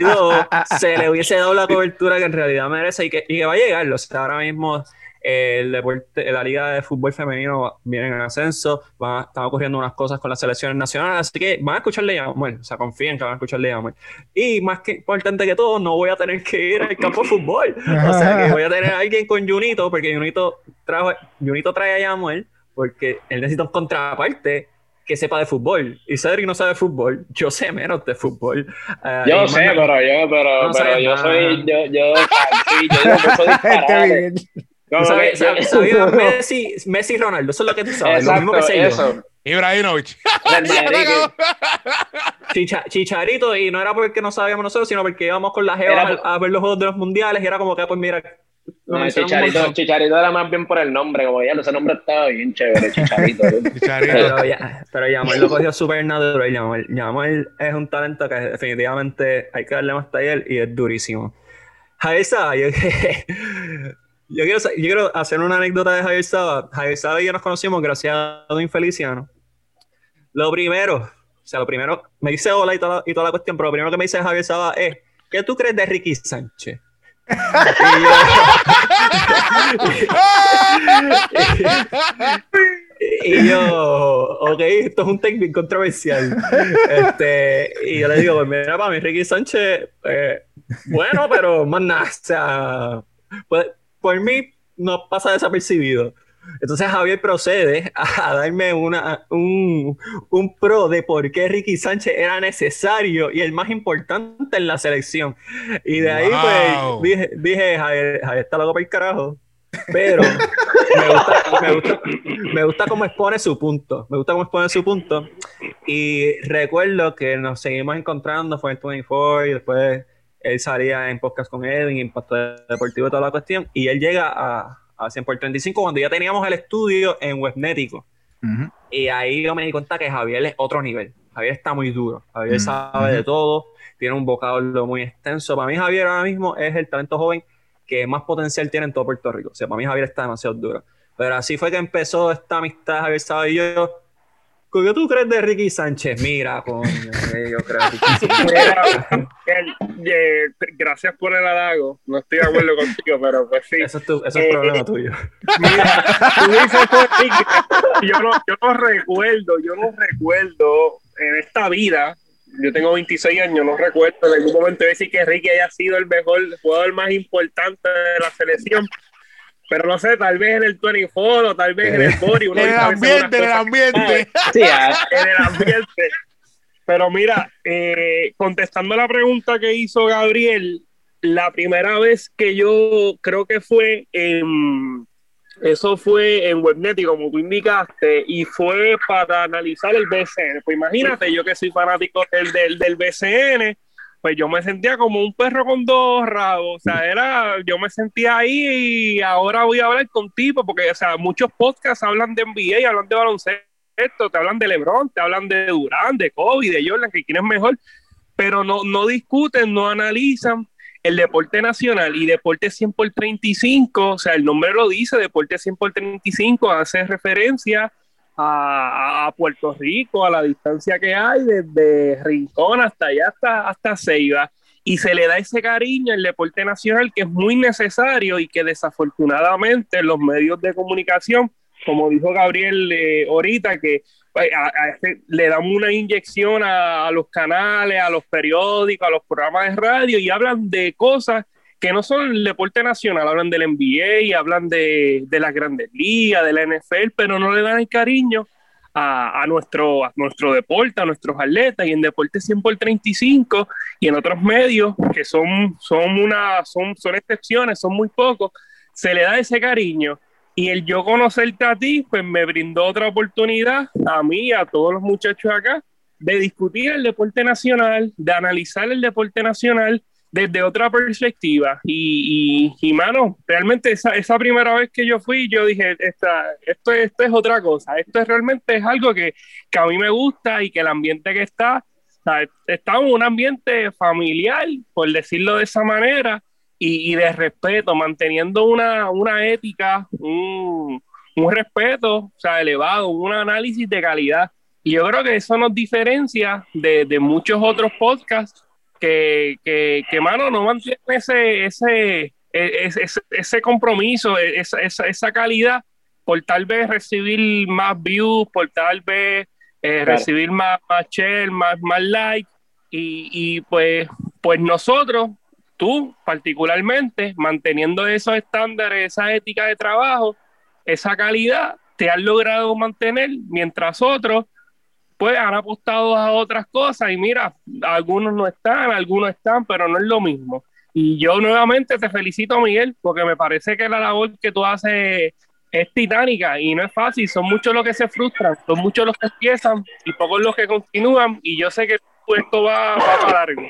y se le hubiese dado la cobertura que en realidad merece y que, y que va a llegar. O sea, ahora mismo el deporte, la liga de fútbol femenino viene en ascenso, están ocurriendo unas cosas con las selecciones nacionales, así que van a escucharle a bueno, o sea, confíen que van a escucharle a Y más que importante que todo, no voy a tener que ir al campo de fútbol. O sea, que voy a tener a alguien con Junito, porque Junito, trajo, Junito trae a Yamuel porque él necesita un contraparte que sepa de fútbol. Y Cedric no sabe de fútbol. Yo sé menos de fútbol. Uh, yo sé, pero yo, pero, no pero yo soy, yo, yo, *laughs* sí, yo digo que soy disparate. ¿Sabes, sabes, sabes Messi, Messi y Ronaldo, eso es lo que tú sabes, Exacto, lo mismo que sé eso. yo. Ibrahimovic. *laughs* *laughs* Chicha, chicharito, y no era porque no sabíamos nosotros, sino porque íbamos con la Geo a, a, ver los juegos de los mundiales y era como que, pues mira, no, Chicharito, Chicharito era más bien por el nombre, como ya, ese nombre estaba bien chévere, Chicharito. *laughs* Chicharito. Pero, ya, pero Yamal lo cogió súper natural. Yamal, es un talento que definitivamente hay que darle más taller y es durísimo. Javier Saba, yo, *laughs* yo, quiero, yo quiero hacer una anécdota de Javier Saba. Javier Saba y yo nos conocimos gracias a Don Infeliciano. Lo primero, o sea, lo primero, me dice hola y toda, y toda la cuestión, pero lo primero que me dice Javier Saba es, ¿qué tú crees de Ricky Sánchez? *laughs* Y yo, ok, esto es un take controversial. Este, y yo le digo, pues mira, para mí Ricky Sánchez, eh, bueno, pero más nada, o sea, pues, por mí no pasa desapercibido. Entonces Javier procede a darme una, un, un, pro de por qué Ricky Sánchez era necesario y el más importante en la selección. Y de ahí, pues, dije, dije Javier, Javier está loco para el carajo. Pero me gusta, me, gusta, me gusta cómo expone su punto. Me gusta cómo expone su punto. Y recuerdo que nos seguimos encontrando, fue en 24 y después él salía en podcast con Edwin, Impacto Deportivo toda la cuestión. Y él llega a, a 100 por 35 cuando ya teníamos el estudio en Webnético. Y ahí yo me di cuenta que Javier es otro nivel. Javier está muy duro. Javier sabe de todo, tiene un vocabulario muy extenso. Para mí Javier ahora mismo es el talento joven que más potencial tiene en todo Puerto Rico. O sea, para mí Javier está demasiado duro. Pero así fue que empezó esta amistad Javier Sábado y yo ¿Qué tú crees de Ricky Sánchez? Mira, coño, *laughs* yo creo que gracias por el halago. No estoy de acuerdo contigo, pero pues sí. Eso es, tu, eso es problema eh, tuyo. Mira, tú dices yo no, yo no recuerdo, yo no recuerdo en esta vida yo tengo 26 años, no recuerdo en algún momento decir que Ricky haya sido el mejor jugador más importante de la selección. Pero no sé, tal vez en el 24 o tal vez en el Bori. *laughs* en el ambiente, en el ambiente. Sí, *laughs* en el ambiente. Pero mira, eh, contestando la pregunta que hizo Gabriel, la primera vez que yo creo que fue en. Eso fue en Webnet, y como tú indicaste, y fue para analizar el BCN. Pues imagínate, yo que soy fanático del, del, del BCN, pues yo me sentía como un perro con dos rabos, o sea, era, yo me sentía ahí y ahora voy a hablar contigo, porque, o sea, muchos podcasts hablan de NBA, hablan de baloncesto, te hablan de LeBron, te hablan de Durán, de Kobe, de Jordan, que quién es mejor, pero no, no discuten, no analizan el deporte nacional y deporte 100 por 35, o sea, el nombre lo dice, deporte 100 por 35 hace referencia a, Puerto Rico, a la distancia que hay desde Rincón hasta allá, hasta, hasta Ceiba, y se le da ese cariño al deporte nacional que es muy necesario y que desafortunadamente los medios de comunicación, como dijo Gabriel eh, ahorita, que pues, este, le dan una inyección a, a, los canales, a los periódicos, a los programas de radio y hablan de cosas que no son deporte nacional, hablan del NBA, hablan de, de las grandes ligas, de la NFL, pero no le dan el cariño a, a, nuestro, a nuestro deporte, a nuestros atletas, y en Deporte 100 por 35 y en otros medios, que son, son, una, son, son excepciones, son muy pocos, se le da ese cariño. Y el yo conocerte a ti, pues me brindó otra oportunidad a mí, a todos los muchachos acá, de discutir el deporte nacional, de analizar el deporte nacional desde otra perspectiva. Y, y, mano, realmente esa, esa, primera vez que yo fui, yo dije, esta, esto, esto es otra cosa, esto es realmente es algo que, que a mí me gusta y que el ambiente que está, está en un ambiente familiar, por decirlo de esa manera, y, y de respeto, manteniendo una, una ética, un, un respeto o sea, elevado, un análisis de calidad. Y yo creo que eso nos diferencia de, de muchos otros podcasts que, que, que mano, no mantiene ese, ese, ese, ese compromiso, esa, esa, esa, calidad, por tal vez recibir más views, por tal vez eh, recibir más, más share, más, más like, y, y pues, pues nosotros, tú particularmente, manteniendo esos estándares, esa ética de trabajo, esa calidad, te has logrado mantener, mientras otros pues han apostado a otras cosas y mira, algunos no están, algunos están, pero no es lo mismo. Y yo nuevamente te felicito, Miguel, porque me parece que la labor que tú haces es titánica y no es fácil. Son muchos los que se frustran, son muchos los que empiezan y pocos los que continúan. Y yo sé que esto va, va para largo.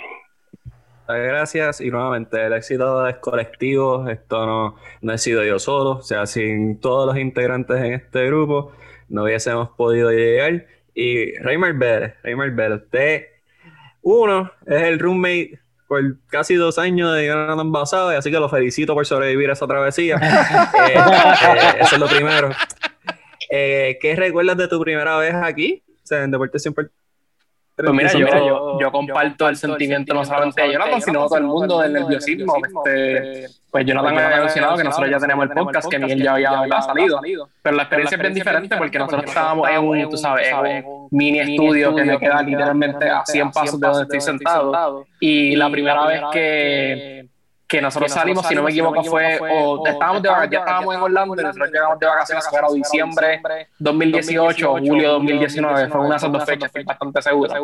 Gracias y nuevamente el éxito es colectivo, esto no, no he sido yo solo, o sea, sin todos los integrantes en este grupo no hubiésemos podido llegar y Raymar Vélez, Raymar Vélez, usted, uno, es el roommate por casi dos años de Jonathan Basado, así que lo felicito por sobrevivir a esa travesía. *laughs* Eh, eh, eso es lo primero. Eh, ¿Qué recuerdas de tu primera vez aquí? O sea, en Deporte Siempre. Pues mira, yo, yo, comparto el sentimiento no solamente de Jonathan, sino todo el mundo del nerviosismo. Este, pues Jonathan había mencionado que nosotros ya tenemos el podcast, que Miguel ya había salido. Pero la experiencia es bien diferente porque nosotros estábamos en un, tú sabes, en un mini estudio que me queda literalmente a 100 pasos de donde estoy sentado. Y la primera vez que que nosotros salimos, si no me equivoco, fue, o estábamos de ya estábamos en Orlando, nosotros llegamos de vacaciones, fue diciembre 2018 o julio 2019, fue una de esas dos fechas, estoy bastante seguro.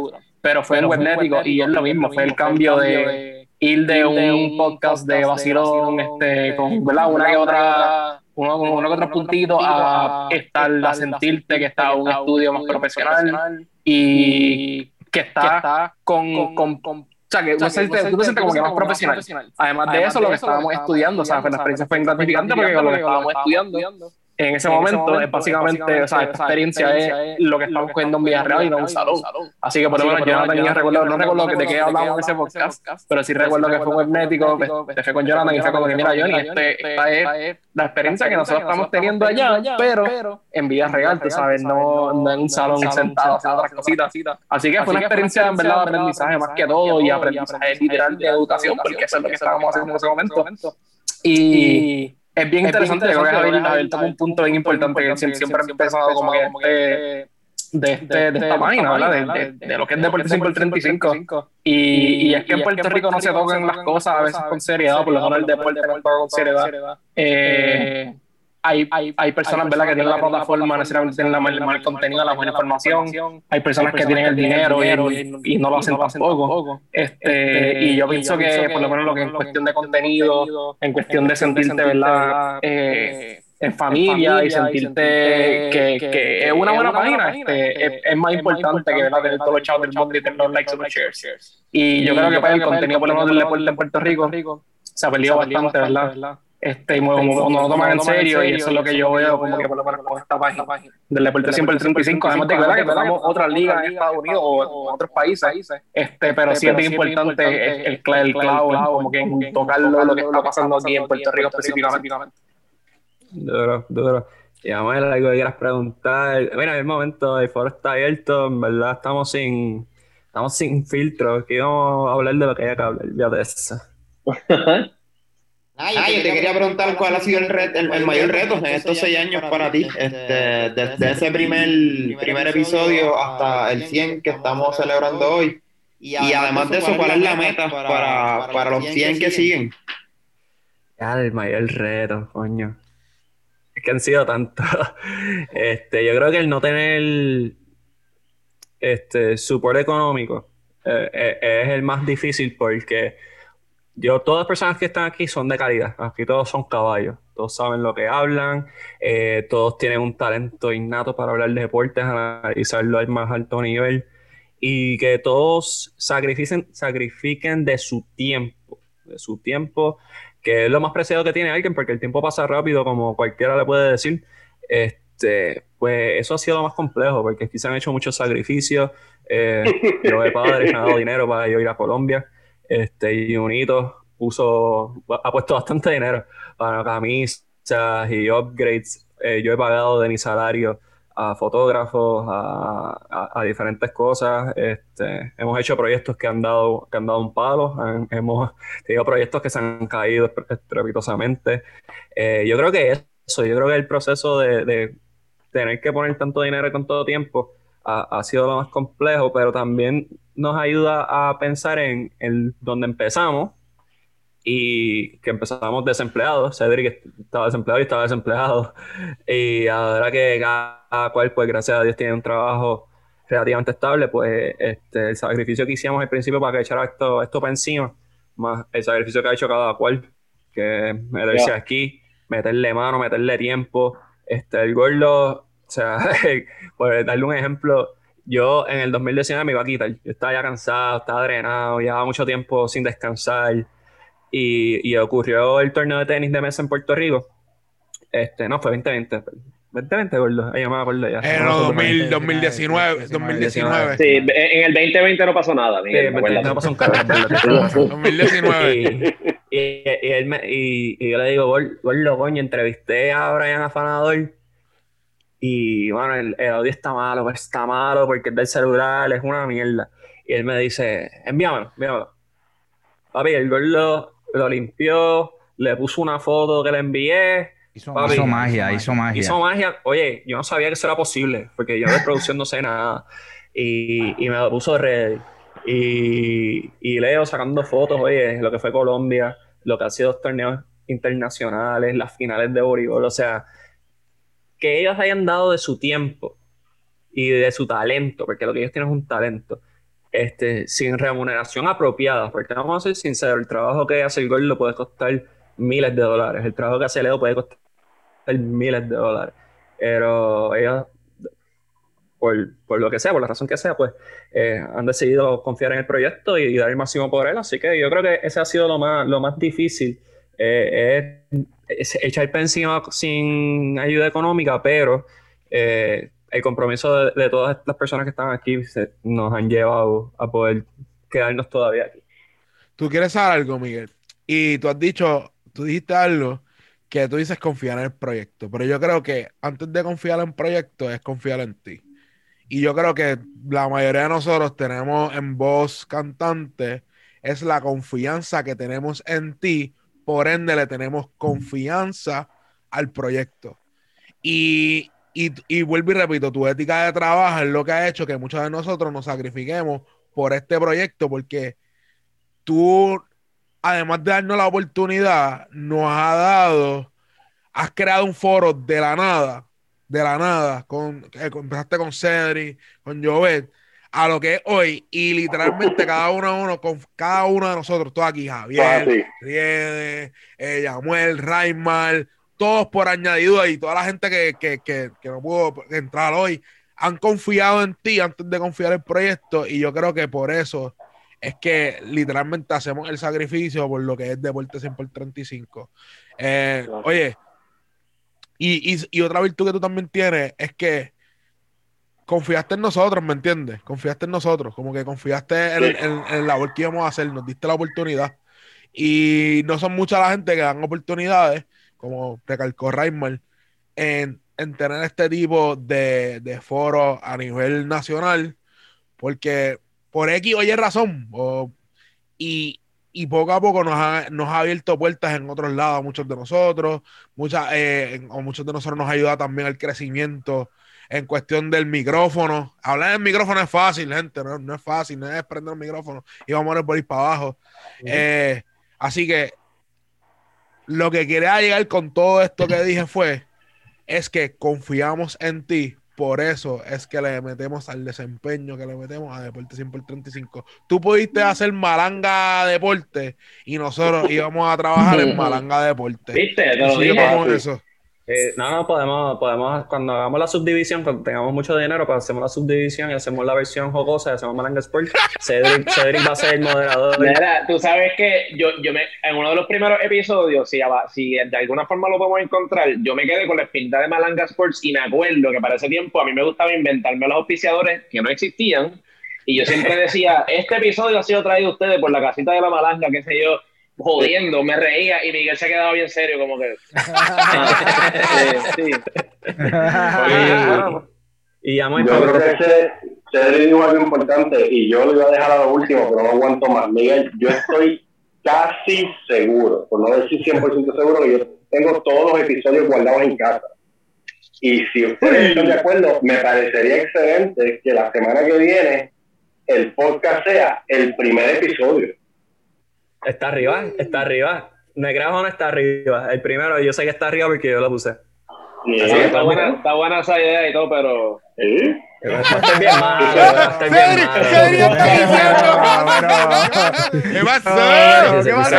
Pero fue en Webnético y es lo mismo, fue el cambio de ir de un podcast de vacilón, este, con ¿verdad? una que otra uno, uno que otro puntito a estar, a sentirte que está un estudio más profesional y que está con, con, o sea, que uno, se, siente como que más profesional. Además, de eso, lo que estábamos estudiando, o sea, la experiencia fue gratificante porque lo que estábamos estudiando en ese, momento, es básicamente, o sea, esta experiencia es lo que estamos cogiendo en vida real y no en un salón. Así que por lo menos yo no tenía recuerdo, no recuerdo de qué hablamos en ese podcast, pero sí recuerdo que fue webnético, te fue con Jonathan y fue como que, mira, Johnny, este, esta es la experiencia que nosotros estamos teniendo allá, pero en vida real, tú sabes, no, en un salón sentado, otras cositas. Así que fue una experiencia en verdad de aprendizaje más que todo y aprendizaje literal de educación, porque eso es lo que estábamos haciendo en ese momento. Y es bien interesante, creo que Javier, tocó un punto bien importante que siempre, he empezado como que de, este, de esta página, ¿verdad? De, de, lo que es Deporte 5 el 35. Y, y es que en Puerto Rico no se tocan las cosas a veces con seriedad, por lo menos el deporte no toca con seriedad. Eh, hay, hay, hay personas ¿verdad? que tienen la plataforma, necesariamente tienen la, el, el contenido, la buena información. Hay personas que tienen el dinero y, y no lo hacen tampoco. Este, y yo pienso que, por lo menos, lo que en cuestión de contenido, en cuestión de sentirte, ¿verdad? Eh, en familia y sentirte que, que es una buena página, este, es, más importante que ¿verdad? tener todos los chavos del mundo y tener los likes y los shares. Y yo creo que para el contenido, por lo menos, del deporte en Puerto Rico, se ha perdido bastante, ¿verdad? Este, y no lo toman en serio, y eso es lo que yo veo como que por lo menos con esta página del deporte siempre el 35, además de que, tenemos otras ligas en Estados Unidos o en otros países, este, pero sí es bien importante el, el, el clavo, como que tocarlo lo que está pasando aquí en Puerto Rico específicamente. Duro, duro. Y vamos a ver algo que quieras preguntar. Mira, en el momento el foro está abierto, en verdad estamos sin, estamos sin filtro, aquí vamos a hablar de lo que haya que hablar, ya de eso. *laughs* Ah, yo te, quería preguntar cuál ha sido el, el, mayor reto en estos seis años para ti, este, desde ese primer, primer episodio hasta el 100 que estamos celebrando hoy. Y además de eso, ¿cuál es la meta para, para los 100 que siguen? Ya, el mayor reto, coño. Es que han sido tantos. *laughs* Este, yo creo que el no tener este support económico eh, eh, es el más difícil porque yo, todas las personas que están aquí son de calidad. Aquí todos son caballos. Todos saben lo que hablan. Eh, todos tienen un talento innato para hablar de deportes, analizarlo al más alto nivel. Y que todos sacrifiquen, sacrifiquen de su tiempo. De su tiempo, que es lo más preciado que tiene alguien, porque el tiempo pasa rápido, como cualquiera le puede decir. Este, pues eso ha sido lo más complejo, porque se han hecho muchos sacrificios. Eh, yo de padre *laughs* he ganado dinero para ir a Colombia. Este, y puso, ha puesto bastante dinero para camisas y upgrades. Eh, yo he pagado de mi salario a fotógrafos, a, diferentes cosas. Este, hemos hecho proyectos que han dado, que han dado un palo, hemos tenido proyectos que se han caído estrepitosamente. Eh, yo creo que eso, yo creo que el proceso de, de tener que poner tanto dinero con todo tiempo ha, sido lo más complejo, pero también nos ayuda a pensar en, en dónde empezamos y que empezamos desempleados. Cedric estaba desempleado y estaba desempleado. Y ahora que cada cual, pues gracias a Dios, tiene un trabajo relativamente estable, pues este, el sacrificio que hicimos al principio para que echara esto, esto para encima, más el sacrificio que ha hecho cada cual, que meterse aquí, meterle mano, meterle tiempo. Este, el gordo o sea, *laughs* por darle un ejemplo, yo en el 2019 me iba a quitar. Yo estaba ya cansado, estaba drenado, llevaba mucho tiempo sin descansar. Y, y ocurrió el torneo de tenis de mesa en Puerto Rico. Este, no, fue 2020. 2020, gordo. Ahí me acuerdo ya. Eh, no, 2019, 2019. Sí, en el 2020 no pasó nada. Miguel, sí, no pasó un carajo. 2019. *laughs* Y, y, y, él me, y, y, yo le digo, gordo, coño, entrevisté a Brian Afanador Y bueno, el, el audio está malo, está malo porque es del celular, es una mierda. Y él me dice, envíamelo, envíamelo. Papi, el gordo lo limpió, le puso una foto que le envié. Hizo, Papi, hizo magia, hizo magia. Hizo magia. Oye, yo no sabía que eso era posible, porque yo de producción no sé nada. Y, y me lo puso ready. Y, y Leo sacando fotos, oye, lo que fue Colombia, lo que ha sido los torneos internacionales, las finales de voleibol, o sea, que ellos hayan dado de su tiempo y de su talento, porque lo que ellos tienen es un talento, este, sin remuneración apropiada, porque vamos a ser sinceros, el trabajo que hace el gol lo puede costar miles de dólares, el trabajo que hace Leo puede costar miles de dólares, pero ellos, por, por lo que sea, por la razón que sea, pues eh, han decidido confiar en el proyecto y, y dar el máximo por él, así que yo creo que ese ha sido lo más, lo más difícil eh, es, echar encima sin ayuda económica, pero eh, el compromiso de, de, todas las personas que están aquí se, nos han llevado a poder quedarnos todavía aquí. Tú quieres saber algo, Miguel, y tú has dicho, tú dijiste algo que tú dices confiar en el proyecto, pero yo creo que antes de confiar en proyecto es confiar en ti. Y yo creo que la mayoría de nosotros tenemos en voz cantante, es la confianza que tenemos en ti por ende le tenemos confianza al proyecto. Y, y, y, vuelvo y repito, tu ética de trabajo es lo que ha hecho que muchos de nosotros nos sacrifiquemos por este proyecto, porque tú, además de darnos la oportunidad, nos ha dado, has creado un foro de la nada, de la nada, con, eh, empezaste con Cedric, con Jovet, a lo que es hoy y literalmente cada uno uno con cada uno de nosotros, todos aquí, Javier, Riede, eh, Yamuel, Raimar, todos por añadido y toda la gente que, que, que, que, no pudo entrar hoy, han confiado en ti antes de confiar en el proyecto y yo creo que por eso es que literalmente hacemos el sacrificio por lo que es Deporte 100 por 35. Eh, oye, y, y, y otra virtud que tú también tienes es que confiaste en nosotros, ¿me entiendes? Confiaste en nosotros, como que confiaste en, en, en, el labor que íbamos a hacer, nos diste la oportunidad. Y no son mucha la gente que dan oportunidades, como recalcó Raimar, en, en, tener este tipo de, de foros a nivel nacional, porque por X oye razón, o, y, y poco a poco nos ha, nos ha abierto puertas en otros lados muchos de nosotros, muchas, eh, o muchos de nosotros nos ayuda también al crecimiento en cuestión del micrófono. Hablar del micrófono es fácil, gente, no, no es fácil, no es prender el micrófono y vamos a poner por ir para abajo. Uh -huh. eh, así que lo que quería llegar con todo esto que dije fue, es que confiamos en ti, por eso es que le metemos al desempeño que le metemos a Deporte 100 por 35. Tú pudiste hacer Malanga Deporte y nosotros íbamos a trabajar en *laughs* Malanga Deporte. ¿Viste? Te lo digo, eso. Eh, no, no, podemos, podemos, cuando hagamos la subdivisión, cuando tengamos mucho dinero, pues hacemos la subdivisión y hacemos la versión jocosa y hacemos Malanga Sport. Cedric, Cedric va a ser el moderador. Tú sabes que yo, yo me, en uno de los primeros episodios, si, si de alguna forma lo podemos encontrar, yo me quedé con la espinta de Malanga Sports y me acuerdo que para ese tiempo a mí me gustaba inventarme los auspiciadores que no existían. Y yo siempre decía, *laughs* este episodio ha sido traído a ustedes por la casita de la Malanga, qué sé yo jodiendo, me reía y Miguel se quedaba bien serio, como que. sí. y ya yo creo que ese, Cedric dijo algo importante y yo lo iba a dejar a lo último, pero no aguanto más. Miguel, yo estoy casi seguro, por no decir 100% seguro, que yo tengo todos los episodios guardados en casa. Y si ustedes están de acuerdo, me parecería excelente que la semana que viene el podcast sea el primer episodio. Está arriba, está arriba. Negrajo no está arriba. El primero, yo sé que está arriba porque yo lo puse. Está, buena, está, buena, esa idea y todo, pero. ¿Sí? Estoy bien malo. Estoy bien malo. ¿Qué pasó? ¿Qué pasó?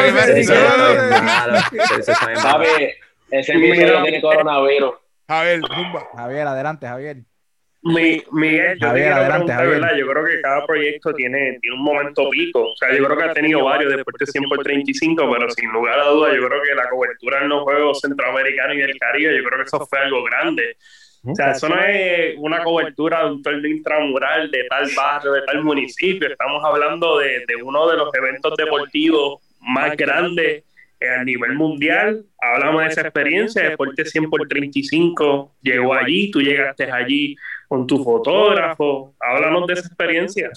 Papi, ese episodio tiene coronavirus. Javier. Javier, adelante, Javier. Mi, Miguel, yo Javier, te adelante, Javier. ¿verdad? Yo creo que cada proyecto tiene, tiene un momento pico. O sea, yo creo que ha tenido varios después de 100 por 35, pero sin lugar a dudas, yo creo que la cobertura en los Juegos Centroamericanos y del Caribe, yo creo que eso fue algo grande. O sea, eso no es una cobertura de un torneo intramural de tal barrio, de tal municipio. Estamos hablando de, de uno de los eventos deportivos más grandes a nivel mundial. Háblame de esa experiencia, Deporte 100 por 35 llegó allí, tú llegaste allí con tu fotógrafo. Háblanos de esa experiencia.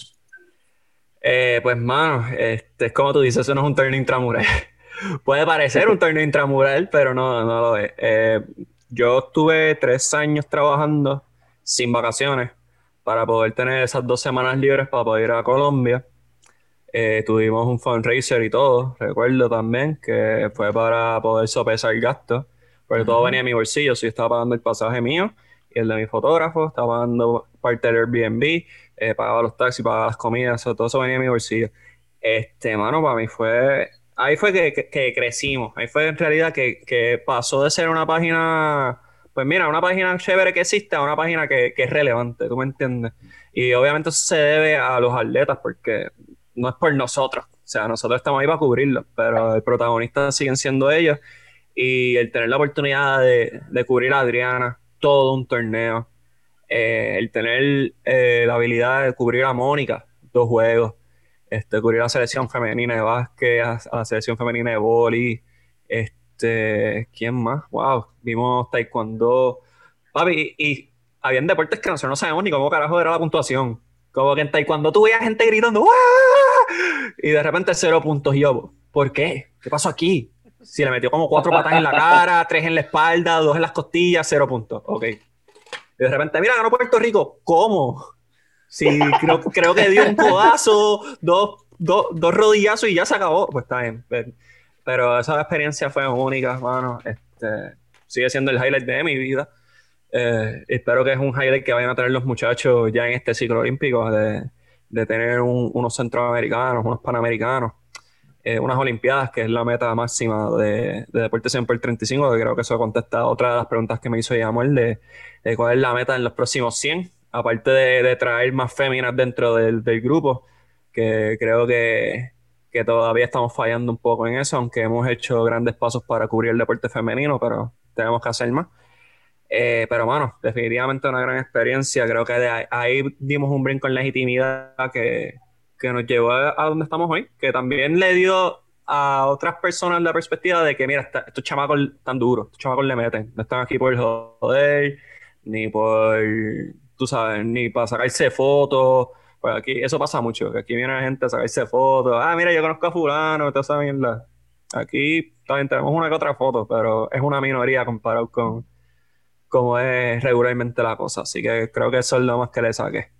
Eh, pues, mano, este, es como tú dices, eso no es un torneo intramural. *laughs* Puede parecer un torneo intramural, pero no, no lo es. Eh, yo estuve tres años trabajando sin vacaciones para poder tener esas dos semanas libres para poder ir a Colombia. Eh, tuvimos un fundraiser y todo, recuerdo también, que fue para poder sopesar el gasto, porque todo venía de mi bolsillo, si estaba pagando el pasaje mío el de mi fotógrafo, estaba pagando parte del Airbnb, eh, pagaba los taxis, pagaba las comidas, todo eso venía de mi bolsillo. Este, mano, para mí fue, ahí fue que, crecimos, ahí fue en realidad que, pasó de ser una página, pues mira, una página chévere que existe a una página que, que es relevante, ¿tú me entiendes? Y obviamente eso se debe a los atletas, porque no es por nosotros. O sea, nosotros estamos ahí para cubrirlo, pero el protagonista siguen siendo ellos. Y el tener la oportunidad de, cubrir a Adriana, todo un torneo, eh, el tener eh, la habilidad de cubrir a Mónica, dos juegos, este, cubrir a la selección femenina de básquet, a, la selección femenina de boli, este, ¿quién más? Wow, vimos taekwondo, papi, y, y habían deportes que nosotros no sabemos ni cómo carajo era la puntuación. Como que en taekwondo tú veías gente gritando, y de repente cero puntos. Y yo, ¿por qué? ¿Qué pasó aquí? Si le metió como cuatro patas en la cara, *laughs* tres en la espalda, dos en las costillas, cero puntos. Ok. Y de repente, mira, ganó Puerto Rico. ¿Cómo? Sí, creo, creo que dio un codazo, dos, dos, dos rodillazos y ya se acabó. Pues está bien. Pero esa experiencia fue única, hermano. Este, sigue siendo el highlight de mi vida. Eh, espero que es un highlight que vayan a tener los muchachos ya en este ciclo olímpico de, de tener unos centroamericanos, unos panamericanos, eh, unas olimpiadas, que es la meta máxima de, de Deporte 100 por 35, que creo que eso contesta otra de las preguntas que me hizo Yamuel de, de cuál es la meta en los próximos 100, aparte de, traer más féminas dentro del, grupo, que creo que, que todavía estamos fallando un poco en eso, aunque hemos hecho grandes pasos para cubrir el deporte femenino, pero tenemos que hacer más. Eh, pero bueno, definitivamente una gran experiencia. Creo que de ahí, dimos un brinco en legitimidad que, que nos llevó a, donde estamos hoy, que también le dio a otras personas la perspectiva de que, mira, estos chamacos están duros, estos chamacos le meten, no están aquí por joder, ni por, tú sabes, ni para sacarse fotos. Pues aquí eso pasa mucho, que aquí viene la gente a sacarse fotos. Ah, mira, yo conozco a fulano, toda esa mierda. Aquí también tenemos una que otra foto, pero es una minoría comparado con como es regularmente la cosa. Así que creo que eso es lo más que le saqué.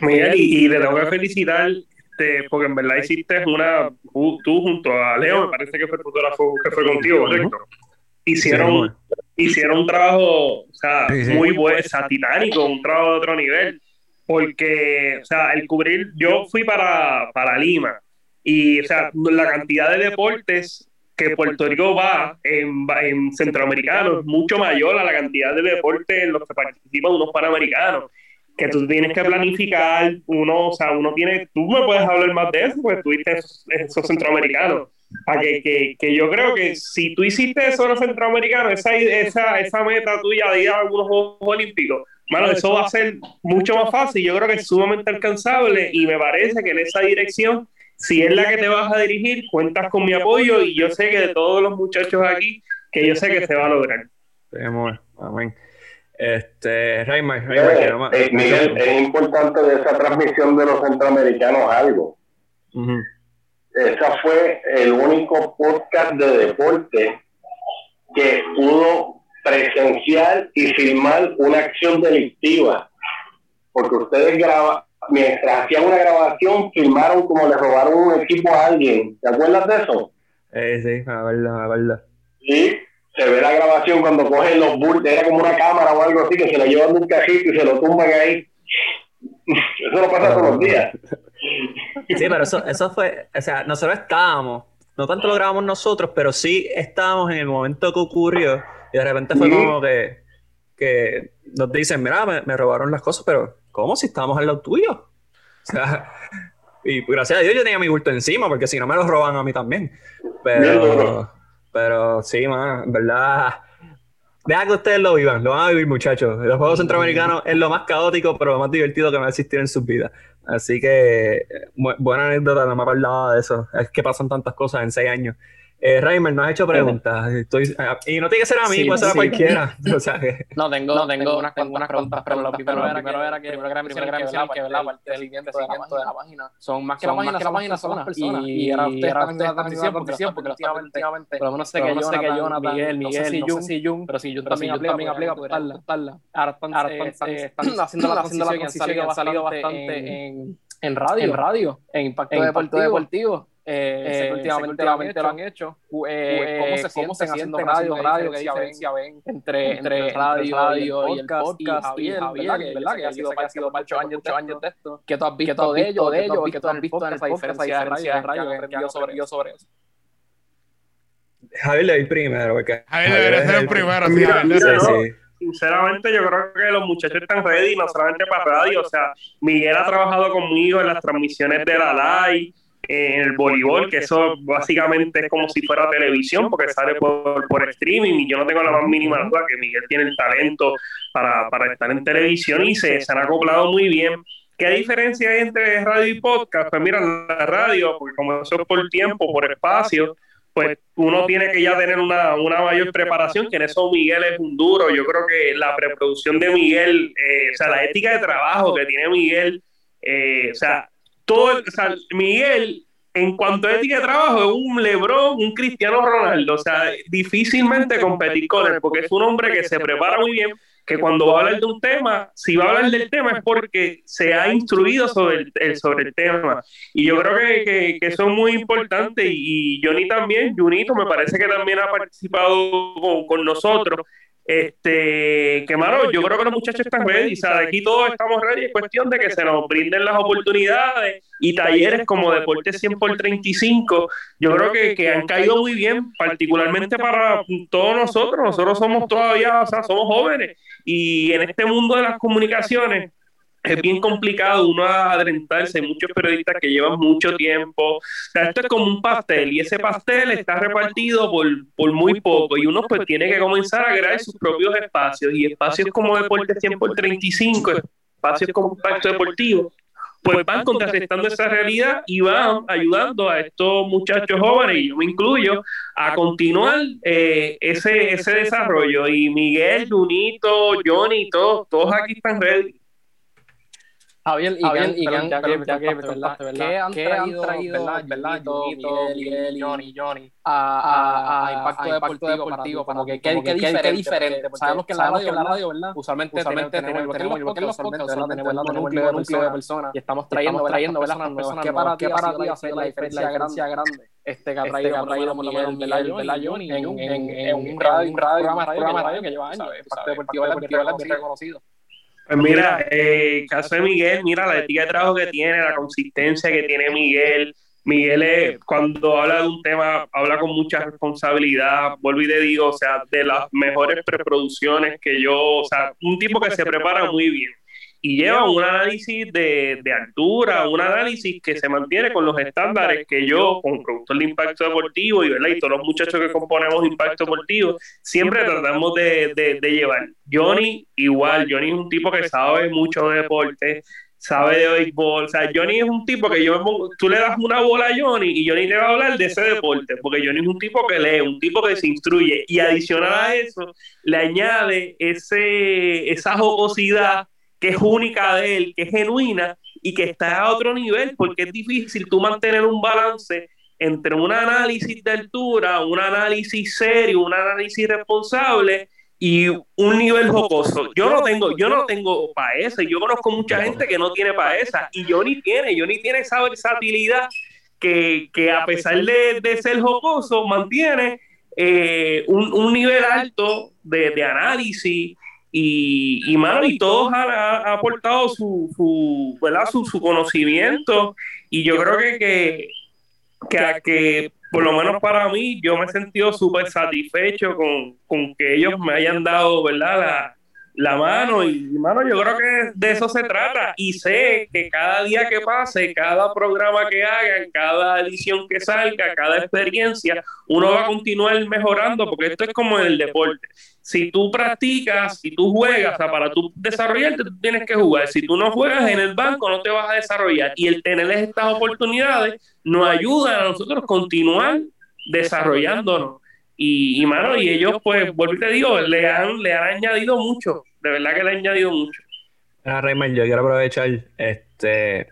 Miguel, y, te tengo que felicitar este, porque en verdad hiciste una, tú junto a Leo, me parece que fue el fotógrafo que fue contigo, ¿correcto? Hicieron, hicieron un trabajo o sea, muy bueno, o titánico, un trabajo de otro nivel, porque, o sea, el cubrir, yo fui para, para Lima y, o sea, la cantidad de deportes que Puerto Rico va en, en centroamericano es mucho mayor a la cantidad de deportes en los que participan unos panamericanos que tú tienes que planificar, uno, o sea, uno tiene, tú me puedes hablar más de eso, tú esos, esos centroamericanos. A que, que, que, yo creo que si tú hiciste eso en los centroamericanos, esa, esa, esa meta tuya de ir a algunos Juegos Olímpicos, mano, eso va a ser mucho más fácil. Yo creo que es sumamente alcanzable y me parece que en esa dirección si es la que te vas a dirigir, cuentas con mi apoyo y yo sé que de todos los muchachos aquí, que yo sé que se va a lograr. Amén. Este, Raymar, eh, eh, Miguel, es importante de esa transmisión de los centroamericanos algo. Esa fue el único podcast de deporte que pudo presenciar y filmar una acción delictiva. Porque ustedes graban, mientras hacían una grabación, filmaron como le robaron un equipo a alguien. ¿Te acuerdas de eso? Eh, sí, la verdad, la verdad. Sí, se ve la grabación cuando cogen los bultos, era como una cámara o algo así, que se lo llevan de un cajito y se lo tumban ahí. Eso no pasa todos los días. Sí, pero eso, eso fue, o sea, nosotros estábamos, no tanto lo grabamos nosotros, pero sí estábamos en el momento que ocurrió y de repente fue como que, que nos dicen, mira, me robaron las cosas, pero ¿Cómo? Si estábamos al lado tuyo. O sea, *laughs* y gracias a Dios yo tenía mi bulto encima, porque si no me lo roban a mí también. Pero, pero sí, man, en verdad. Deja que ustedes lo vivan, lo van a vivir, muchachos. Los Juegos Centroamericanos es lo más caótico, pero lo más divertido que me va a existir en sus vidas. Así que, buena anécdota, no me acordaba de eso. Es que pasan tantas cosas en seis años Eh, Raimer, no has hecho preguntas. Estoy, ah, y no tiene que ser a mí, puede ser a cualquiera. *laughs* O sea, que- No, tengo, no, tengo, unas, tengo unas preguntas, pero lo primero era que, era que, primero que que, del seguimiento de la página. Son más que la página, que la página son las personas. Y, en la transición, porque últimamente, por lo menos sé que Jonathan, Miguel, Miguel, no sé si Jun, pero si Jun también aplica para estarla. Ahora están haciendo la transición y han salido bastante en en radio, en radio, en Impacto, Deportivo, Deportivo. Eh, eh, últimamente, últimamente lo han hecho. Eh, ¿Cómo se, cómo se haciendo radio, radio, qué diferencia ven entre, entre radio, radio y el podcast? Y Javier, ¿verdad? Que, ¿verdad? que ha sido, ha sido años, años de esto. ¿Qué tú has visto de ellos, de ellos? ¿Qué tú has visto en esa diferencia de radio? ¿Qué aprendido sobre, sobre eso? Javier le primero, porque Javier debería ser el primero. Sí, sí. Sinceramente, yo creo que los muchachos están ready, no solamente para radio. O sea, Miguel ha trabajado conmigo en las transmisiones de la live, en el voleibol, que eso básicamente es como si fuera televisión, porque sale por, por streaming. Y yo no tengo la más mínima duda que Miguel tiene el talento para, para estar en televisión y se, se han acoplado muy bien. ¿Qué diferencia hay entre radio y podcast? Pues mira, la radio, porque como eso es por tiempo, por espacio, pues uno tiene que ya tener una, una mayor preparación, que en eso Miguel es un duro. Yo creo que la preproducción de Miguel, eh, o sea, la ética de trabajo que tiene Miguel, eh, o sea, todo, o sea, Miguel, en cuanto a ética de trabajo, es un Lebron, un Cristiano Ronaldo, o sea, difícilmente competir con él, porque es un hombre que se prepara muy bien, que cuando va a hablar de un tema, si va a hablar del tema es porque se ha instruido sobre el, sobre el tema. Y yo creo que, que, que eso es muy importante. Y, y Johnny también, Junito, me parece que también ha participado con, con nosotros. Este, que mano, yo creo que los muchachos están ready, o sea, de aquí todos estamos ready, es cuestión de que se nos brinden las oportunidades y talleres como Deporte 100 por 35, yo creo que, que han caído muy bien, particularmente para todos nosotros, nosotros. Somos todavía, o sea, somos jóvenes. y en este mundo de las comunicaciones es bien complicado uno adentrarse, hay muchos periodistas que llevan mucho tiempo, o sea, esto es como un pastel y ese pastel está repartido por, por muy poco y uno pues tiene que comenzar a crear sus propios espacios y espacios como Deporte 100 por 35, espacios como Impacto Deportivo, pues van contrarrestando esa realidad y van ayudando a estos muchachos jóvenes, y yo me incluyo, a continuar eh, ese, ese desarrollo. Y Miguel, Junito, Johnny, todos, todos aquí están ready. Javier, y Javier, Gan- y perdón, Gan- ya que- ¿verdad? ya que- ¿verdad? ¿verdad? ¿Qué han ¿Qué han traído, ¿verdad? Miguel, Johnny, Johnny, a, Impacto Deportivo? Como que, ¿qué, diferente? Sabemos que en la radio, ¿verdad? Usualmente, tenemos, que los podcasts, ¿verdad? Tenemos el núcleo, núcleo de personas y estamos trayendo, trayendo personas nuevas. ¿Qué para ti, ti hace la diferencia grande? Este que ha traído, ha traído Miguel. Johnny, en, un radio, un programa de radio que lleva años. Impacto Deportivo, reconocido. Pues mira, eh, el caso de Miguel, mira la ética de trabajo que tiene, la consistencia que tiene Miguel. Miguel es, cuando habla de un tema, habla con mucha responsabilidad. Vuelvo y te digo, o sea, de las mejores preproducciones que yo, o sea, un tipo que se prepara muy bien y lleva un análisis de, de altura, un análisis que se mantiene con los estándares que yo, como productor de Impacto Deportivo y, todos los muchachos que componemos Impacto Deportivo, siempre tratamos de, de, llevar. Johnny, igual, Johnny es un tipo que sabe mucho de deporte, sabe de béisbol, o sea, Johnny es un tipo que yo tú le das una bola a Johnny y Johnny te va a hablar de ese deporte, porque Johnny es un tipo que lee, un tipo que se instruye, y adicional a eso, le añade ese, esa jocosidad que es única de él, que es genuina y que está a otro nivel, porque es difícil tú mantener un balance entre un análisis de altura, un análisis serio, un análisis responsable y un nivel jocoso. Yo no tengo, yo no tengo. Yo conozco mucha gente que no tiene para esa y Johnny tiene, Johnny tiene esa versatilidad que, que a pesar de, de ser jocoso mantiene eh, un, un nivel alto de, de análisis y, y, mano, y todos han, han aportado su, su, ¿verdad? Su, su conocimiento y yo creo que, que, que, que por lo menos para mí, yo me he sentido súper satisfecho con, con, que ellos me hayan dado, ¿verdad? La, la mano y, mano, yo creo que de eso se trata y sé que cada día que pase, cada programa que hagan, cada edición que salga, cada experiencia, uno va a continuar mejorando porque esto es como en el deporte. Si tú practicas, si tú juegas, o sea, para tú desarrollarte, tú tienes que jugar. Si tú no juegas en el banco, no te vas a desarrollar. Y el tener estas oportunidades nos ayuda a nosotros continuar desarrollándonos. Y, y mano, y ellos, pues, vuelvo y te digo, le han, le han añadido mucho, de verdad que le han añadido mucho. Mira, Raymond, yo quiero aprovechar este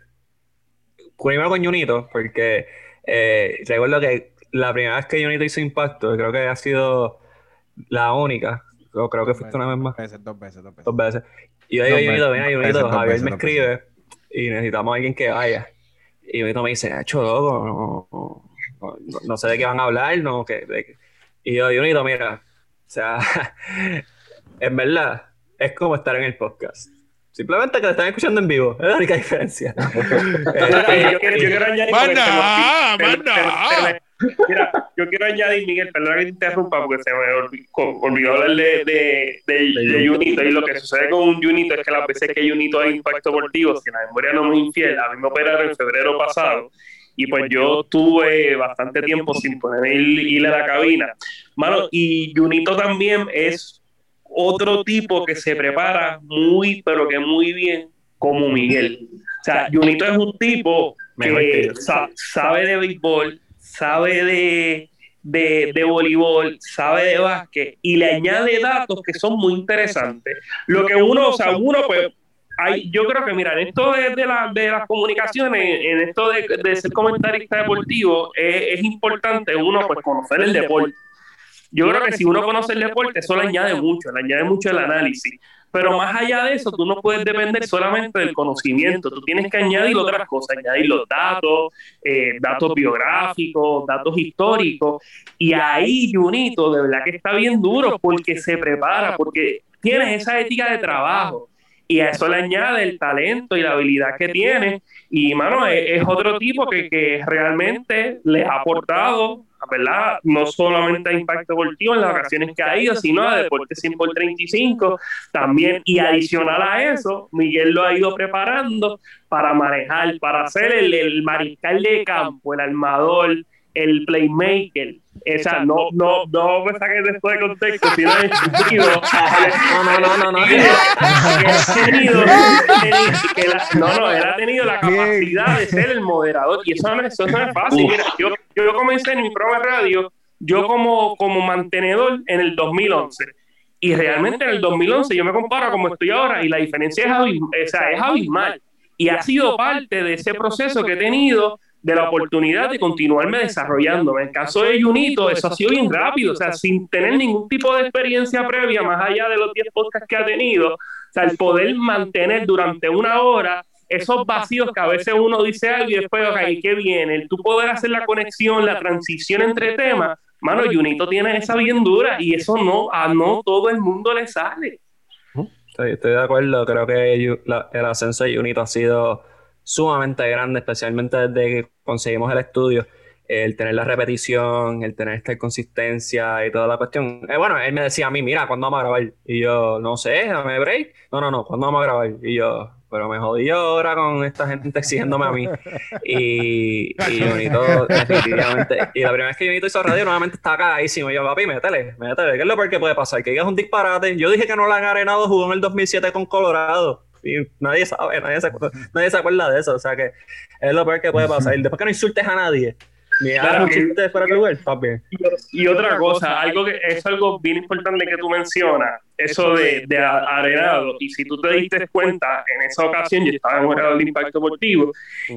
primero con Junito, porque eh, recuerdo que la primera vez que Junito hizo impacto, creo que ha sido la única, o creo que fuiste una vez más. Dos veces, dos veces, dos veces. Dos veces. Y yo digo, Dos Junito, mira, dos Junito, Javier veces, me escribe y necesitamos a alguien que vaya. Y Junito me dice, hecho loco, no, no, no- no sé de qué van a hablar, no, que, de qué". Y yo, Junito, mira, o sea, *laughs* en verdad, es como estar en el podcast. Simplemente que te están escuchando en vivo, es la única diferencia. *laughs* *laughs* Yo, quiero, yo quiero añadir. Olvidó- se me- Mira, yo quiero añadir, Miguel, perdona que te interrumpa porque se me olvi- co- olvidó hablar de, de, de, de Junito. Y lo que sucede con un Junito es que las veces que Junito hay impacto deportivo, si la memoria no me es infiel, a mí me operaron en febrero pasado. Y pues yo tuve bastante tiempo sin poner el ir a la cabina. Mano, y Junito también es otro tipo que se prepara muy, pero que muy bien, como Miguel. O sea, Junito es un tipo que sa- sabe de béisbol, sabe de, de, de voleibol, sabe de básquet y le añade datos que son muy interesantes. Lo que uno, o sea, uno pues, hay, yo creo que, mira, en esto de, de, la- de las comunicaciones, en esto de, de ser comentarista deportivo, es, es importante uno pues conocer el deporte. Yo creo que si uno conoce el deporte, eso le añade mucho, le añade mucho el análisis. Pero más allá de eso, tú no puedes depender solamente del conocimiento, tú tienes que añadir otras cosas, añadir los datos, eh, datos biográficos, datos históricos. Y ahí Junito, de verdad que está bien duro porque se prepara, porque tienes esa ética de trabajo. Y a eso le añade el talento y la habilidad que tiene. Y, mano, es, otro tipo que, que realmente les ha aportado, ¿verdad? No solamente a Impacto Deportivo en las ocasiones que ha ido, sino a Deportes 100 por 35 también. Y adicional a eso, Miguel lo ha ido preparando para manejar, para ser el, el mariscal de campo, el armador, el playmaker. O sea, no, no, no me saques de esto de contexto, sino el sentido. No, no, no, no, no. no, no, él ha tenido la capacidad de ser el moderador y eso no es, eso no es fácil. Mira, yo, yo comencé en mi programa de radio, yo como, como mantenedor en el 2011 y realmente en el 2011 yo me comparo como estoy ahora y la diferencia es, abism- o sea, es abismal y ha sido parte de ese proceso que he tenido de la oportunidad de continuarme desarrollando. En el caso de Junito, eso ha sido bien rápido, o sea, sin tener ningún tipo de experiencia previa, más allá de los 10 podcasts que ha tenido, o sea, el poder mantener durante una hora esos vacíos que a veces uno dice algo y después, ok, ¿qué viene? El tú poder hacer la conexión, la transición entre temas, mano, Junito tiene esa bien dura y eso no, a no todo el mundo le sale. Estoy, estoy de acuerdo, creo que el ascenso de Unito ha sido sumamente grande, especialmente desde que conseguimos el estudio. El tener la repetición, el tener esta consistencia y toda la cuestión. Eh, bueno, él me decía a mí, mira, ¿cuándo vamos a grabar? Y yo, no sé, dame break. No, no, no, ¿cuándo vamos a grabar? Y yo, pero me jodí yo ahora con esta gente exigiéndome a mí. Y, y Junito, definitivamente. Y la primera vez que Junito hizo radio, nuevamente estaba cagadísimo. Y yo, papi, métele, métele. ¿Qué es lo peor que puede pasar? Que digas un disparate. Yo dije que no la han arenado, jugó en el 2007 con Colorado. Y nadie sabe, nadie se, acuerda, nadie se acuerda de eso. O sea que es lo peor que puede pasar. Y después que no insultes a nadie, ni Claro que- fuera de lugar. Y, y otra cosa, algo que es algo bien importante que tú mencionas, eso de, de arenado. Y si tú te diste cuenta, en esa ocasión yo estaba en horario de impacto deportivo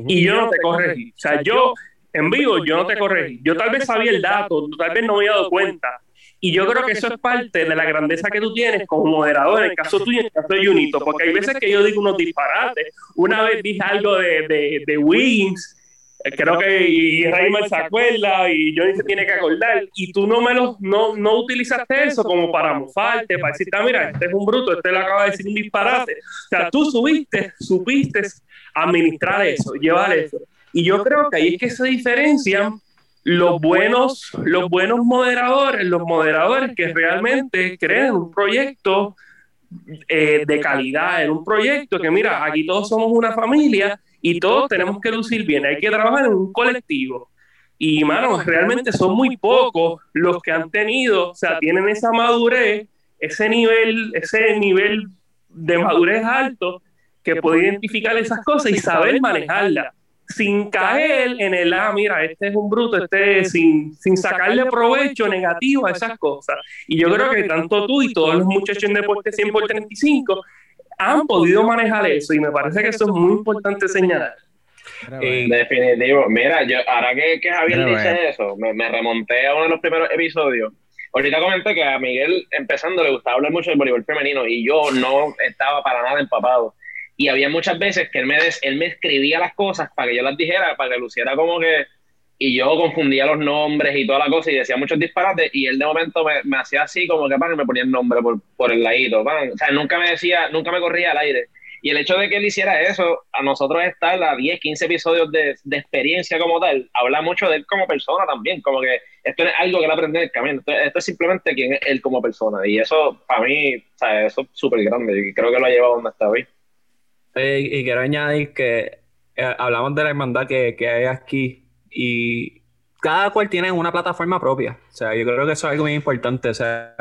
y yo no te corregí. O sea, yo en vivo yo no te corregí. Yo tal vez sabía el dato, tal vez no me había dado cuenta. Y yo creo que eso es parte de la grandeza que tú tienes como moderador, en el caso tuyo, en el caso de Junito, porque hay veces que yo digo unos disparates. Una vez dije algo de, de, de Wiggins, eh, creo que y Raymond se acuerda y Johnny se tiene que acordar y tú no me lo no, no utilizaste eso como para mofarte, para decirte, ah, mira, este es un bruto, este le acaba de decir un disparate. O sea, tú subiste, supiste administrar eso, llevar eso. Y yo creo que ahí es que se diferencian los buenos, los buenos moderadores, los moderadores que realmente creen un proyecto eh, de calidad, en un proyecto que, mira, aquí todos somos una familia y todos tenemos que lucir bien, hay que trabajar en un colectivo. Y, mano, realmente son muy pocos los que han tenido, o sea, tienen esa madurez, ese nivel, ese nivel de madurez alto que puede identificar esas cosas y saber manejarlas. Sin caer en el, ah, mira, este es un bruto, este sin, sin sacarle provecho negativo a esas cosas. Y yo creo que tanto tú y todos los muchachos en Deporte 100 por 35 han podido manejar eso y me parece que eso es muy importante señalar. Definitivo. Mira, yo ahora que, que Javier dice eso, me, me, remonté a uno de los primeros episodios. Ahorita comenté que a Miguel, empezando, le gustaba hablar mucho del voleibol femenino y yo no estaba para nada empapado. Y había muchas veces que él me, él me escribía las cosas para que yo las dijera, para que luciera como que. Y yo confundía los nombres y toda la cosa y decía muchos disparates. Y él de momento me, me hacía así, como que para me ponía el nombre por, por el ladito. O sea, nunca me decía, nunca me corría al aire. Y el hecho de que él hiciera eso, a nosotros estar a 10, 15 episodios de, de, experiencia como tal, habla mucho de él como persona también. Como que esto es algo que él aprendió en el camino. Esto, esto, es simplemente quién es él como persona. Y eso, para mí, o sea, eso es súper grande. Y creo que lo ha llevado donde está hoy. Y, quiero añadir que eh, hablamos de la hermandad que, que, hay aquí y cada cual tiene una plataforma propia. O sea, yo creo que eso es algo muy importante. O sea,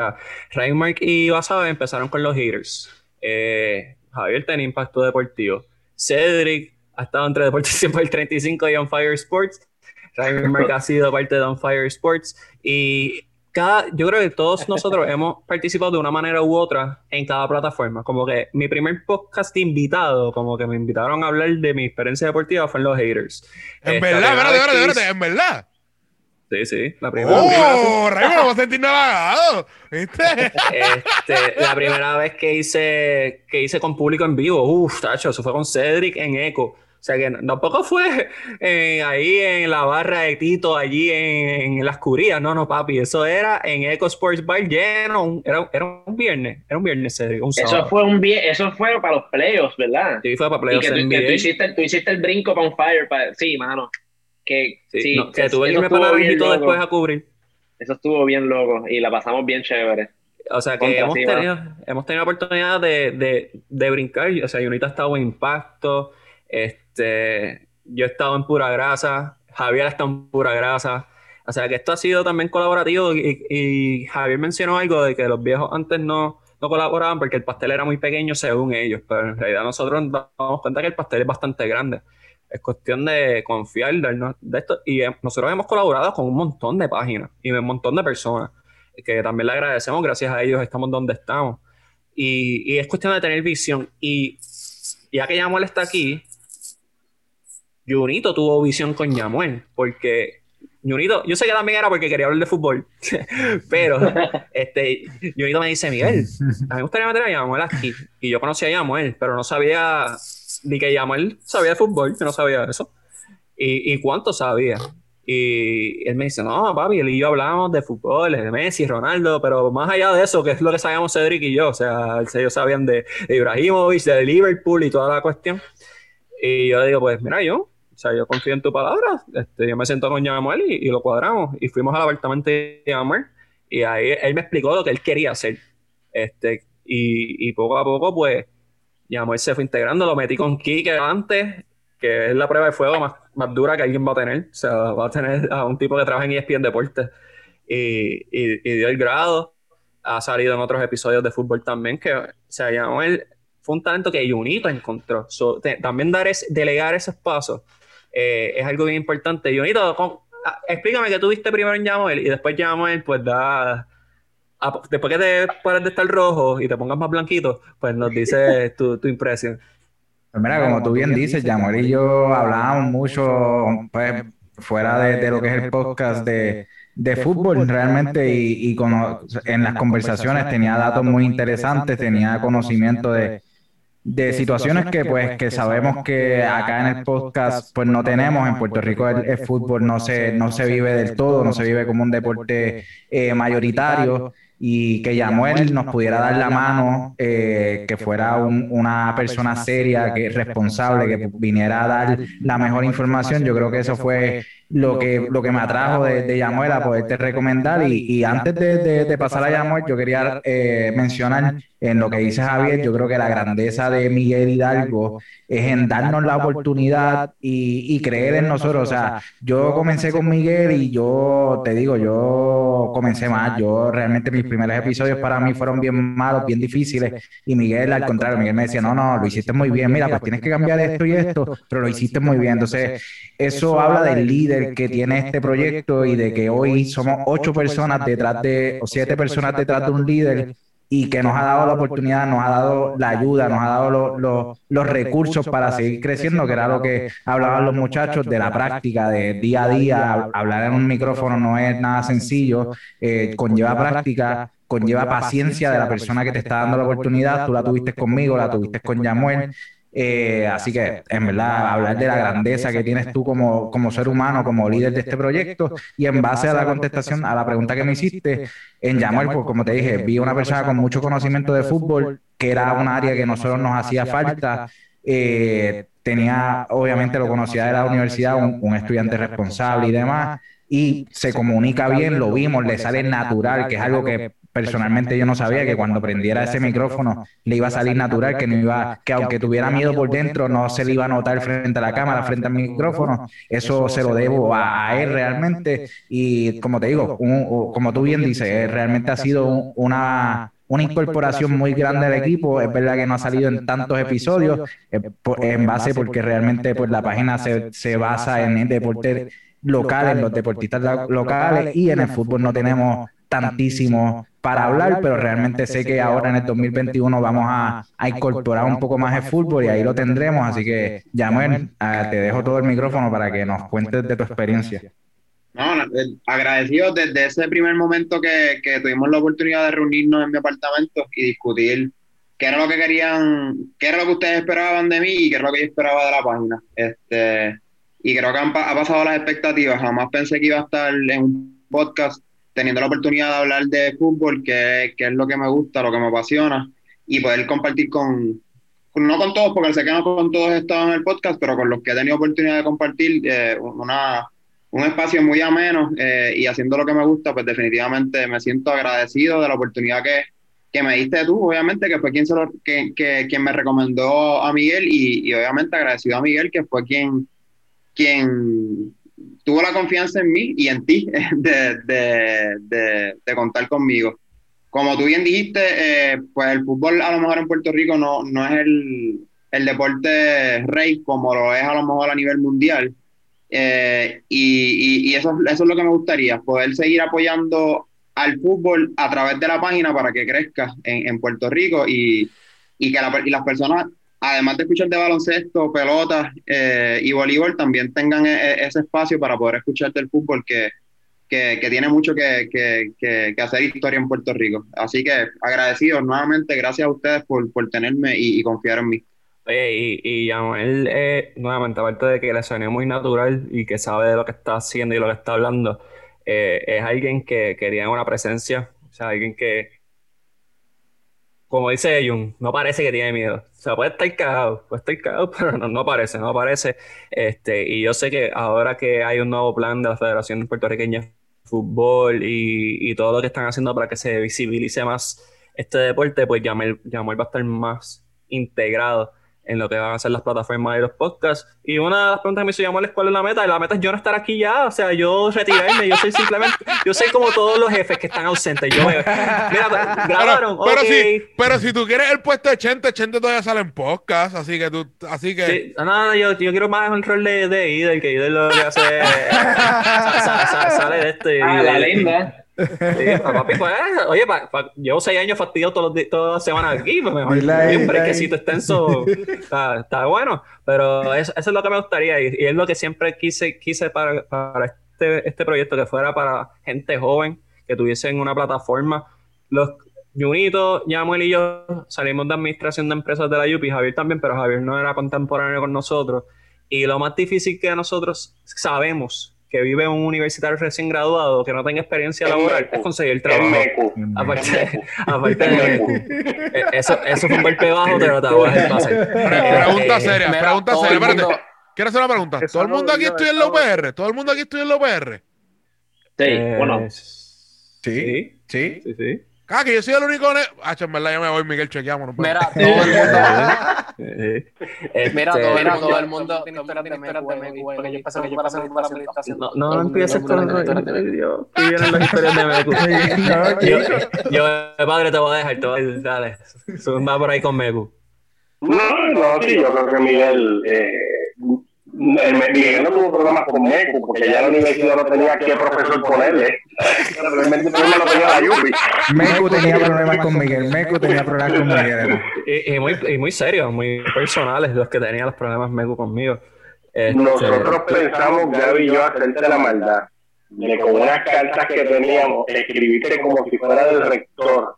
Reinmark y Basabe empezaron con los haters. Eh, Javier tiene impacto deportivo. Cedric ha estado entre Deportes 100 por 35 y On Fire Sports. Reinmark *laughs* ha sido parte de On Fire Sports. Y yo creo que todos nosotros *laughs* hemos participado de una manera u otra en cada plataforma. Como que mi primer podcast invitado, como que me invitaron a hablar de mi experiencia deportiva, fue en los haters. En verdad, espérate, espérate, espérate, en verdad. Sí, sí, la primera. ¡Oh! Rayo, vamos a halagado. ¿Viste? Este, la primera vez que hice, que hice con público en vivo, uff, tacho, eso fue con Cedric en Eco. O sea que tampoco fue *laughs* eh, ahí en la barra de Tito, allí en, las curías. No, no, papi. Eso era en Eco Sports Bar lleno. era, era, un viernes. Era un viernes, un eso fue un Eso fue para los playoffs, ¿verdad? Sí, fue para playoffs. Y que, tú, que tú, hiciste, tú, hiciste, el brinco para un fire. Para, sí, mano. Que, sí, que tuve que irme para después a cubrir. Eso estuvo bien loco y la pasamos bien chévere. O sea que hemos tenido, hemos tenido la oportunidad de, de, de brincar. O sea, Unita ha estado en impacto. Este, yo he estado en pura grasa, Javier está en pura grasa. O sea que esto ha sido también colaborativo y, Javier mencionó algo de que los viejos antes no, no, colaboraban porque el pastel era muy pequeño según ellos, pero en realidad nosotros nos damos cuenta que el pastel es bastante grande. Es cuestión de confiar de esto y nosotros hemos colaborado con un montón de páginas y un montón de personas que también le agradecemos, gracias a ellos estamos donde estamos. Y, y es cuestión de tener visión. Y ya que Yamuel está aquí, Junito tuvo visión con Yamuel, porque Junito, yo sé que también era porque quería hablar de fútbol, *laughs* pero *laughs* este, Junito me dice, Miguel, a mí me gustaría meter a Yamuel aquí. Y yo conocía a Yamuel, pero no sabía ni que Yamuel sabía de fútbol, yo no sabía eso. Y, y cuánto sabía. Y él me dice, no, papi, él y yo hablamos de fútbol, de Messi, Ronaldo, pero más allá de eso, que es lo que sabíamos Cedric y yo, o sea, ellos sabían de, de Ibrahimovic, de Liverpool y toda la cuestión. Y yo le digo, pues mira, yo o sea, yo confío en tu palabra. Este, yo me siento con Yamuel y, y, lo cuadramos. Y fuimos al apartamento de Yamuel y ahí él me explicó lo que él quería hacer. Este, y, y poco a poco, pues, Yamuel se fue integrando. Lo metí con Kike antes, que es la prueba de fuego más, más dura que alguien va a tener. O sea, va a tener a un tipo que trabaja en ESPN Deportes. Y, y, y dio el grado. Ha salido en otros episodios de fútbol también, que, o sea, Yamuel fue un talento que Junito encontró. también dar es, delegar esos pasos eh, es algo bien importante. Junito, ah, explícame que tuviste primero en Yamuel y después Yamuel, pues da. después que te pares de estar rojo y te pongas más blanquito, pues nos dice *laughs* tu, tu impresión. Pues mira, como tú bien dices, Yamuel y yo hablábamos mucho, pues, fuera de, lo que es el podcast de, de fútbol realmente y, y como en las conversaciones tenía datos muy interesantes, tenía conocimiento de, de situaciones que pues que sabemos que acá en el podcast pues no tenemos en Puerto Rico el, fútbol no se no se vive del todo no se vive como un deporte eh, mayoritario y que Yamuel nos pudiera dar la mano eh, que fuera una persona seria que responsable que viniera a dar la mejor información. Yo creo que eso fue lo que, lo que me atrajo de, de Yamuel a poderte recomendar. Y, y antes de, de, pasar a Yamuel, yo quería eh, mencionar en lo que dice Javier, yo creo que la grandeza de Miguel Hidalgo es en darnos la oportunidad y, y, creer en nosotros. O sea, yo comencé con Miguel y yo te digo, yo comencé más. Yo realmente mis primeros episodios para mí fueron bien malos, bien difíciles. Y Miguel, al contrario, Miguel me decía, no, no, lo hiciste muy bien. Mira, pues tienes que cambiar esto y esto, pero lo hiciste muy bien. Entonces, eso habla del líder que tiene este proyecto y de que hoy somos ocho personas detrás de, o siete personas detrás de un líder y que nos ha dado la oportunidad, nos ha dado la ayuda, nos ha dado los recursos para seguir creciendo, que era lo que hablaban los muchachos de la práctica, de día a día. Hablar en un micrófono no es nada sencillo, eh, conlleva práctica, conlleva paciencia de la persona que te está dando la oportunidad. Tú la tuviste conmigo, la tuviste con Yamuel. Eh, así que, en verdad, hablar de la grandeza que tienes tú como, como ser humano, como líder de este proyecto, y en base a la contestación, a la pregunta que me hiciste, en Yamuel, pues como te dije, vi una persona con mucho conocimiento de fútbol, que era un área que nosotros nos hacía falta. Eh, tenía, obviamente, lo conocía de la universidad, un, un estudiante responsable y demás y se comunica bien, lo vimos, le sale natural, que es algo que personalmente yo no sabía que cuando prendiera ese micrófono le iba a salir natural, que no iba, que aunque tuviera miedo por dentro, no se le iba a notar frente a la cámara, frente al micrófono. Eso se lo debo a, él realmente. Y como te digo, como tú bien dices, realmente ha sido una una incorporación muy grande al equipo. Es verdad que no ha salido en tantos episodios, eh, en base porque realmente pues, la página se, se basa en el deporte local, en los deportistas locales y en el fútbol no tenemos tantísimo para hablar, pero realmente sé que ahora en el 2021 vamos a, incorporar un poco más el fútbol y ahí lo tendremos. Así que, Yamuel, te dejo todo el micrófono para que nos cuentes de tu experiencia. No, eh, agradecido desde ese primer momento que, tuvimos la oportunidad de reunirnos en mi apartamento y discutir qué era lo que querían, qué era lo que ustedes esperaban de mí y qué era lo que yo esperaba de la página. Este, y creo que han, ha pasado las expectativas. Jamás pensé que iba a estar en un podcast teniendo la oportunidad de hablar de fútbol, que, es lo que me gusta, lo que me apasiona, y poder compartir con, no con todos, porque sé que no con todos he estado en el podcast, pero con los que he tenido oportunidad de compartir eh, una, un espacio muy ameno eh, y haciendo lo que me gusta, pues definitivamente me siento agradecido de la oportunidad que, que me diste tú, obviamente, que fue quien, se lo, que, que, quien me recomendó a Miguel y, y obviamente agradecido a Miguel, que fue quien, quien tuvo la confianza en mí y en ti *laughs* de, de, de, contar conmigo. Como tú bien dijiste, eh, pues el fútbol a lo mejor en Puerto Rico no, no es el, el, deporte rey como lo es a lo mejor a nivel mundial. Eh, y, y, eso, eso es lo que me gustaría, poder seguir apoyando al fútbol a través de la página para que crezca en, en Puerto Rico y, y que la, y las personas además de escuchar de baloncesto, pelotas eh, y voleibol, también tengan e, e, ese espacio para poder escuchar del fútbol que, que, tiene mucho que, que, hacer historia en Puerto Rico. Así que agradecidos nuevamente, gracias a ustedes por, por tenerme y, confiar en mí. Oye, y, y él, eh, nuevamente, aparte de que le suene muy natural y que sabe de lo que está haciendo y lo que está hablando, eh, es alguien que, que tiene una presencia, o sea, alguien que, como dice Jun, no parece que tiene miedo. O sea, puede estar cagado, puede estar cagado, *laughs* pero no, no parece, no parece. Este, y yo sé que ahora que hay un nuevo plan de la Federación Puertorriqueña de Fútbol y, y todo lo que están haciendo para que se visibilice más este deporte, pues Yamel, Yamel va a estar más integrado en lo que van a ser las plataformas y los podcasts. Y una de las preguntas que me hizo llamar es cuál es la meta. Y la meta es yo no estar aquí ya. O sea, yo retirarme. Yo soy simplemente, yo soy como todos los jefes que están ausentes. Yo, mira, *laughs* grabaron. Pero, si, pero si tú quieres el puesto de Chente, Chente todavía sale en podcast. Así que tú, así que. No, no, yo, yo quiero más el rol de, de Ider, que Ider lo que hace *laughs* sale de este. Ah, la linda. *laughs* papi, pues, oye, llevo seis años fastidiado todos los todas las semanas aquí, pues mejor un brequecito extenso está, está, bueno, pero eso, eso, es lo que me gustaría y, es lo que siempre quise, quise para, para este, este proyecto, que fuera para gente joven, que tuviesen una plataforma. Los Junito, Yamuel y yo salimos de administración de empresas de la UPI, Javier también, pero Javier no era contemporáneo con nosotros. Y lo más difícil que nosotros sabemos que vive un universitario recién graduado que no tenga experiencia laboral es conseguir trabajo. Aparte, *laughs* aparte de eh, eso, eso fue un golpe bajo, pero te voy a Pregunta seria, pregunta seria, espérate. Quiero hacer una pregunta. ¿Todo el mundo aquí estudia en la UPR? ¿Todo el mundo aquí estudia en la UPR? Sí, Eh, bueno. Sí, sí. sí, sí. Ah, que yo soy el único. Ah, en verdad ya me voy, Miguel, chequeamos. vemos. *laughs* *laughs* Mira, todo el mundo. Eh, Mira, este, todo, todo el mundo tiene historias de porque yo yo hacer para. No, no, no empieces con los Dios, que vienen las historias de Meku. *laughs* Yo, yo, padre, te voy a dejar, decir, dale, va por ahí con Meku. No, no, sí, yo creo que Miguel, el- Miguel no tuvo problemas con Meco, porque ya la universidad no tenía qué profesor ponerle. Realmente el problema lo tenía la Yupi. Meku tenía problemas con Miguel. Meku tenía problemas con Miguel. Y, y muy, y muy serios, muy personales los que tenían los problemas Meku conmigo. Este, Nosotros pensamos, Gaby y yo, hacerte la maldad de con unas cartas que teníamos, escribirte como si fuera del rector,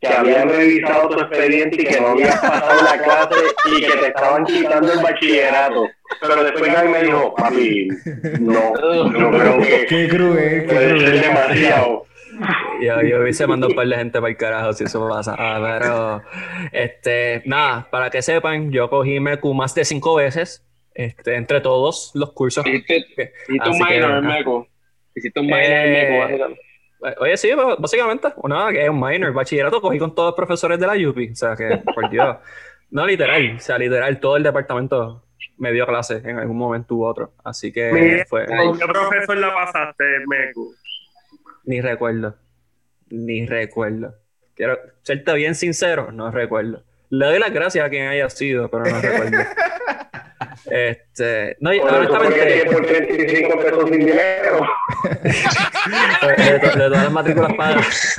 que habían revisado tu expediente y que no habías pasado la clase y que te estaban quitando el bachillerato. Pero después Gaby me dijo, papi, *laughs* no, yo creo que Qué cruel, qué cruel. demasiado. Yo, yo hubiese mandado un par de gente para el carajo si eso pasa. Ah, pero, este, nada, para que sepan, yo cogí Meku más de cinco veces, este, entre todos los cursos. Hiciste, un minor en ajá. Meco. Hiciste un minor en Eh, Meco, básicamente. Oye, sí, básicamente, o nada, que es un minor, bachillerato cogí con todos los profesores de la UPI, o sea que, por Dios, no literal, o sea, literal, todo el departamento me dio clases en algún momento u otro, así que fue, ¿Con qué profesor la pasaste, Mecu? ni recuerdo, ni recuerdo. Quiero serte bien sincero, no recuerdo. Le doy las gracias a quien haya sido, pero no recuerdo. *laughs* Este, no, que honestamente, por 35 pesos sin dinero. de, de to- de todas las matrículas pagas.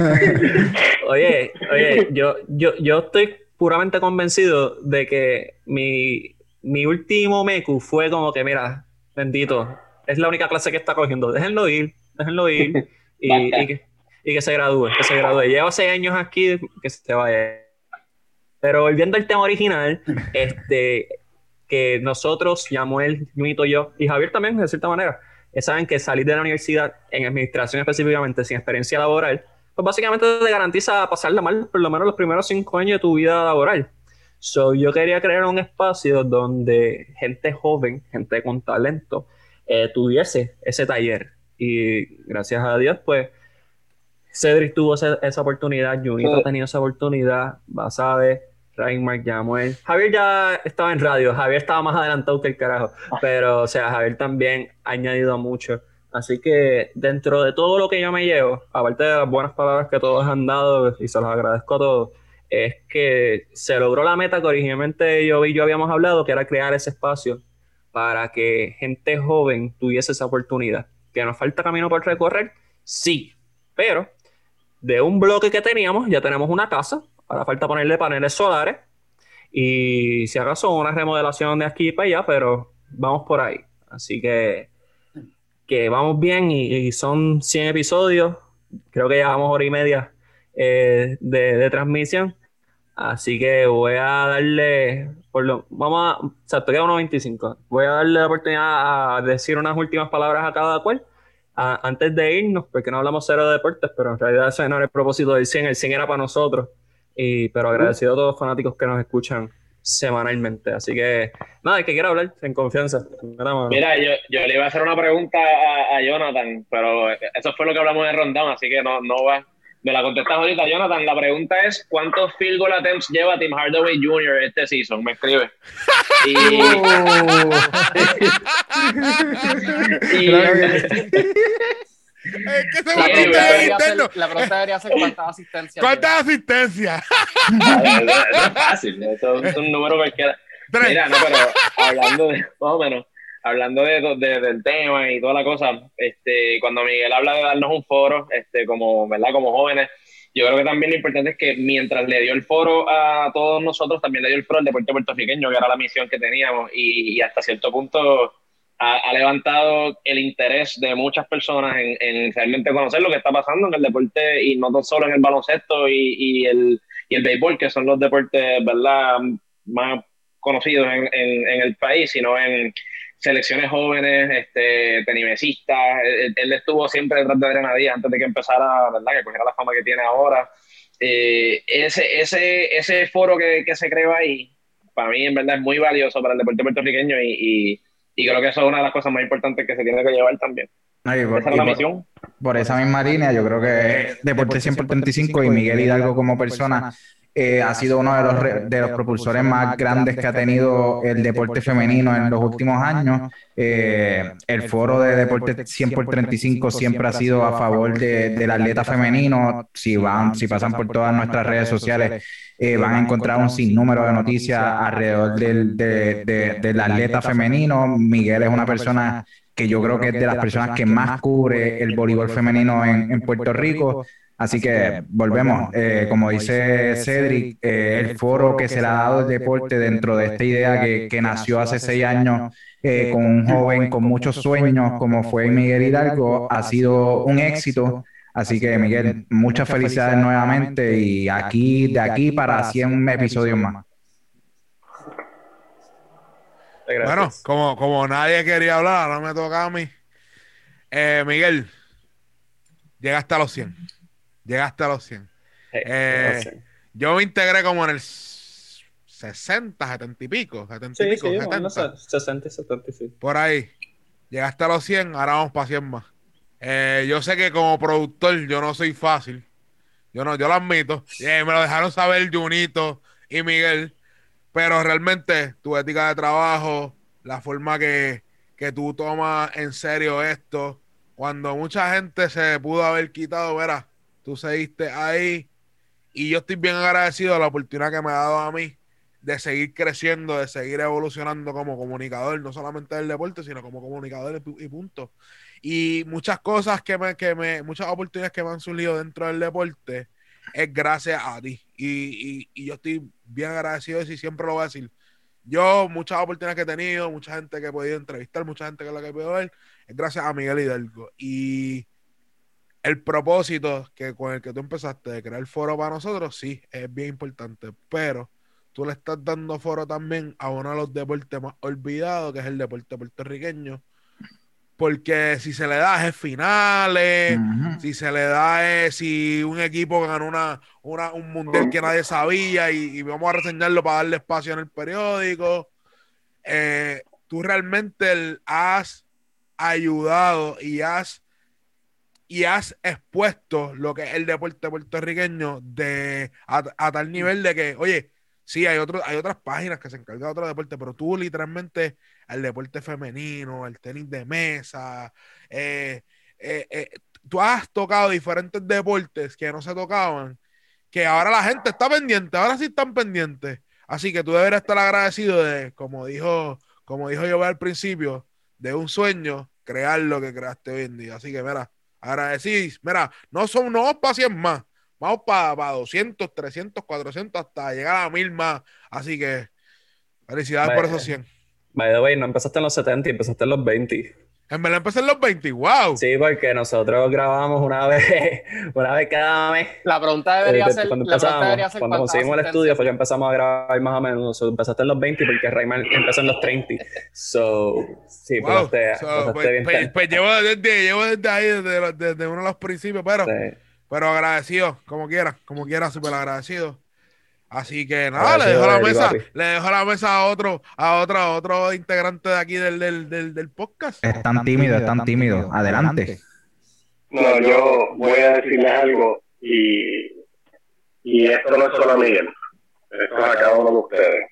Oye, oye, yo, yo, yo estoy puramente convencido de que mi, mi último MECU fue como que, mira, bendito, es la única clase que está cogiendo. Déjenlo ir, déjenlo ir *laughs* y, Basta. y que, y que se gradúe, que se gradúe. Lleva seis años aquí, que se vaya. Pero volviendo al tema original, *laughs* este, que nosotros, Yamuel, Junito, yo y Javier también, de cierta manera, eh, saben que salir de la universidad en administración específicamente sin experiencia laboral, pues básicamente te garantiza pasarla mal por lo menos los primeros cinco años de tu vida laboral. So, yo quería crear un espacio donde gente joven, gente con talento, eh, tuviese ese taller. Y gracias a Dios, pues, Cedric tuvo ese- esa oportunidad, Junito Sí. ha tenido esa oportunidad, Basabe, Reinmark, Yamuel. Javier ya estaba en radio, Javier estaba más adelantado que el carajo, pero, o sea, Javier también ha añadido mucho. Así que dentro de todo lo que yo me llevo, aparte de las buenas palabras que todos han dado, y se los agradezco a todos, es que se logró la meta que originalmente yo y yo habíamos hablado, que era crear ese espacio para que gente joven tuviese esa oportunidad. Que nos falta camino por recorrer, sí, pero de un bloque que teníamos, ya tenemos una casa, ahora falta ponerle paneles solares y si acaso una remodelación de aquí para allá, pero vamos por ahí. Así que, que vamos bien y, son 100 episodios, creo que llevamos hora y media eh, de, de transmisión. Así que voy a darle, por lo, vamos a, o sea, todavía 1.25. Voy a darle la oportunidad a decir unas últimas palabras a cada cual a- antes de irnos, porque no hablamos cero de deportes, pero en realidad ese no era el propósito del 100, el 100 era para nosotros. Y, pero agradecido a todos los fanáticos que nos escuchan semanalmente. Así que, nada, el que quiera hablar, en confianza. Mira, yo, yo le iba a hacer una pregunta a, a Jonathan, pero eso fue lo que hablamos en Rundown, así que no, no va. Me la contestas ahorita, Jonathan. La pregunta es: ¿cuántos field goal attempts lleva Tim Hardaway Jr. este season? Me escribe. Y, y- Es que se La pregunta interno. la pregunta debería ser cuántas asistencias. ¿Cuántas asistencias? eso es fácil, eso es un número cualquiera. Tres. Mira, no, pero hablando de, más o menos, hablando de, de- del tema y toda la cosa, este, cuando Miguel habla de darnos un foro, este, como, ¿verdad? Como jóvenes, yo creo que también lo importante es que mientras le dio el foro a todos nosotros, también le dio el foro al deporte puertorriqueño, que era la misión que teníamos, y, y hasta cierto punto ha, ha levantado el interés de muchas personas en, en realmente conocer lo que está pasando en el deporte, y no tan solo en el baloncesto y, y el, y el béisbol, que son los deportes, ¿verdad?, más conocidos en, en, en el país, sino en selecciones jóvenes, este, tenimesistas. Él, él estuvo siempre detrás de Adriana Díaz antes de que empezara, ¿verdad? Que cogiera la fama que tiene ahora. Eh, ese, ese, ese foro que, que se creó ahí, para mí en verdad es muy valioso para el deporte puertorriqueño y, y, y creo que eso es una de las cosas más importantes que se tiene que llevar también. Ay, por, Esa es la y por- misión. por esa misma línea, yo creo que Deporte 100 por 35 y Miguel Hidalgo como persona eh, ha sido uno de los, de los propulsores más grandes que ha tenido el deporte femenino en los últimos años. Eh, el foro de Deporte 100 por 35 siempre ha sido a favor de- del atleta femenino. Si van, si pasan por todas nuestras redes sociales, eh, van a encontrar un sinnúmero de noticias alrededor del, de- de- del atleta femenino. Miguel es una persona que yo creo que es de las personas que más cubre el voleibol femenino en, en Puerto Rico. Así que volvemos, eh, como dice Cedric, eh, el foro que se le ha dado el deporte dentro de esta idea que, que nació hace seis años eh, con un joven con muchos sueños como fue Miguel Hidalgo ha sido un éxito. Así que Miguel, muchas felicidades nuevamente y aquí de aquí para 100 episodios más. Bueno, como, como nadie quería hablar, ahora me toca a mí. Eh, Miguel, llegaste a los 100. Llegaste a los 100. Eh, yo me integré como en el 60, 70 y pico, 70 y Sí, pico, sí, 70. bueno, se- 60 y 75. Por ahí. Llegaste a los 100, ahora vamos para 100 más. Eh, yo sé que como productor yo no soy fácil. Yo no, yo lo admito. Eh, me lo dejaron saber Junito y Miguel. Pero realmente tu ética de trabajo, la forma que, que tú tomas en serio esto, cuando mucha gente se pudo haber quitado, verás, tú seguiste ahí. Y yo estoy bien agradecido de la oportunidad que me ha dado a mí de seguir creciendo, de seguir evolucionando como comunicador, no solamente del deporte, sino como comunicador y pu- y punto. Y muchas cosas que me, que me, muchas oportunidades que me han surgido dentro del deporte es gracias a ti. Y, y, y yo estoy bien agradecido y siempre lo voy a decir. Yo, muchas oportunidades que he tenido, mucha gente que he podido entrevistar, mucha gente que la que he podido ver, es gracias a Miguel Hidalgo. Y el propósito que con el que tú empezaste de crear foro para nosotros, sí, es bien importante, pero tú le estás dando foro también a uno de los deportes más olvidados, que es el deporte puertorriqueño, porque si se le da es finales, si se le da es si un equipo ganó una, una- un mundial que nadie sabía y, y vamos a reseñarlo para darle espacio en el periódico. Eh, tú realmente has ayudado y has y has expuesto lo que es el deporte puertorriqueño de a, tal nivel de que, oye, sí, hay otro, hay otras páginas que se encargan de otro deporte, pero tú literalmente el deporte femenino, el tenis de mesa, eh, eh, eh, tú has tocado diferentes deportes que no se tocaban, que ahora la gente está pendiente, ahora sí están pendientes. Así que tú deberías estar agradecido de, como dijo, como dijo yo al principio, de un sueño, crear lo que creaste hoy en día. Así que, mira, agradecís, mira, no son, no vamos para 100 más, vamos para 200, 300, 400, hasta llegar a 1000 más. Así que, felicidades por Vaya. esos 100. By the way, no empezaste en los 70 y empezaste en los 20. En verdad empecé en los 20, wow. Sí, porque nosotros grabamos una *laughs* vez, una vez cada mes. La pregunta debería Eh, ser, cuando la pregunta empezamos, debería ser cuando conseguimos el estudio fue que empezamos a grabar más o menos. So, empezaste en los 20 porque Rayman empezó en los 30. So, sí, Wow. pasaste, So, pues, bien. pues- pues llevo, desde, llevo desde ahí, desde, uno de los principios, pero, Sí. pero agradecido, como quiera, como quiera, súper agradecido. Así que nada, le dejo la mesa, le dejo la mesa a otro, a otro, a otro integrante de aquí del, del, del, del podcast. Es tan tímido, es tan tímido. Adelante. No, yo voy a decirles algo y, y esto no es solo a Miguel, esto es a cada uno de ustedes.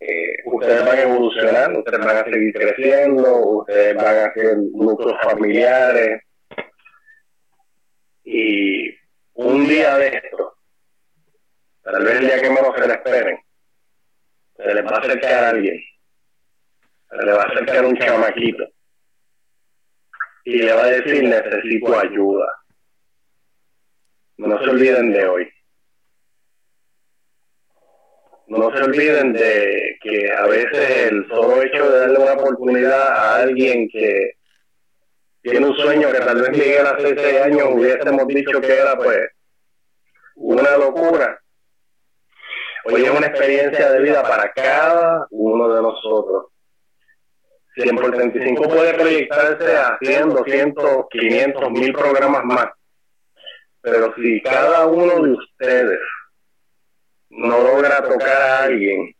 Eh, ustedes van a evolucionar, ustedes van a seguir creciendo, ustedes van a hacer núcleos familiares y un día de esto, tal vez el día que menos se le esperen, se les va a acercar a alguien, se le va a acercar un chamaquito y le va a decir necesito ayuda. No se olviden de hoy. No se olviden de que a veces el solo hecho de darle una oportunidad a alguien que tiene un sueño que tal vez Miguel hace seis años hubiésemos dicho que era pues una locura. Hoy es una experiencia de vida para cada uno de nosotros. 100 por 35 puede proyectarse a 100, 200, 500, 1000 programas más. Pero si cada uno de ustedes no logra tocar a alguien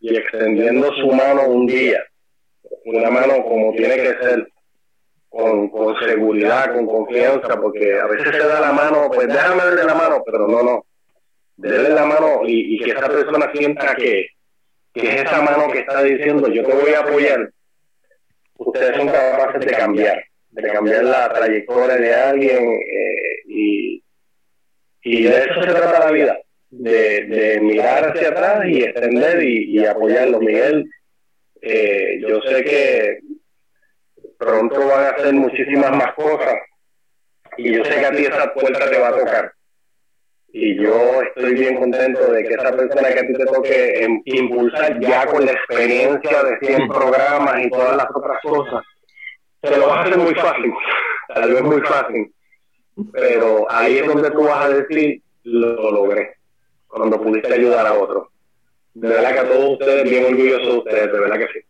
y extendiendo su mano un día, una mano como tiene que ser, con, con seguridad, con confianza, porque a veces se da la mano, pues déjame darle la mano, pero no, no. Dele la mano y, que esa persona sienta que, es esa mano que está diciendo yo te voy a apoyar. Ustedes son capaces de cambiar, de cambiar la trayectoria de alguien eh, y, de eso se trata la vida, de, mirar hacia atrás y extender y, y apoyarlo. Miguel, eh, yo sé que pronto van a hacer muchísimas más cosas y yo sé que a ti esa puerta te va a tocar. Y yo estoy bien contento de que esa persona que a ti te toque em, impulsar ya con la experiencia de 100 programas y todas las otras cosas, te lo vas a hacer muy fácil, tal vez muy fácil, pero ahí es donde tú vas a decir, lo logré, cuando pudiste ayudar a otros. De verdad que a todos ustedes, bien orgullosos de ustedes, de verdad que sí.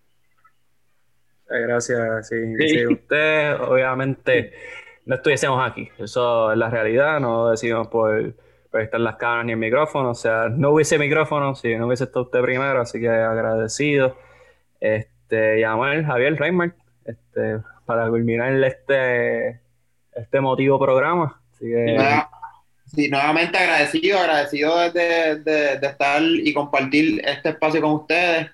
Gracias, sí, sí, usted obviamente no estuviésemos aquí, eso es la realidad, no decimos por, estar en las cámaras ni el micrófono, o sea, no hubiese micrófono si no hubiese estado usted primero, así que agradecido. Este, Anuel, Javier Reimert, este, para culminar este, este emotivo programa. Así que, sí, nuevamente agradecido, agradecido de, de- de estar y compartir este espacio con ustedes.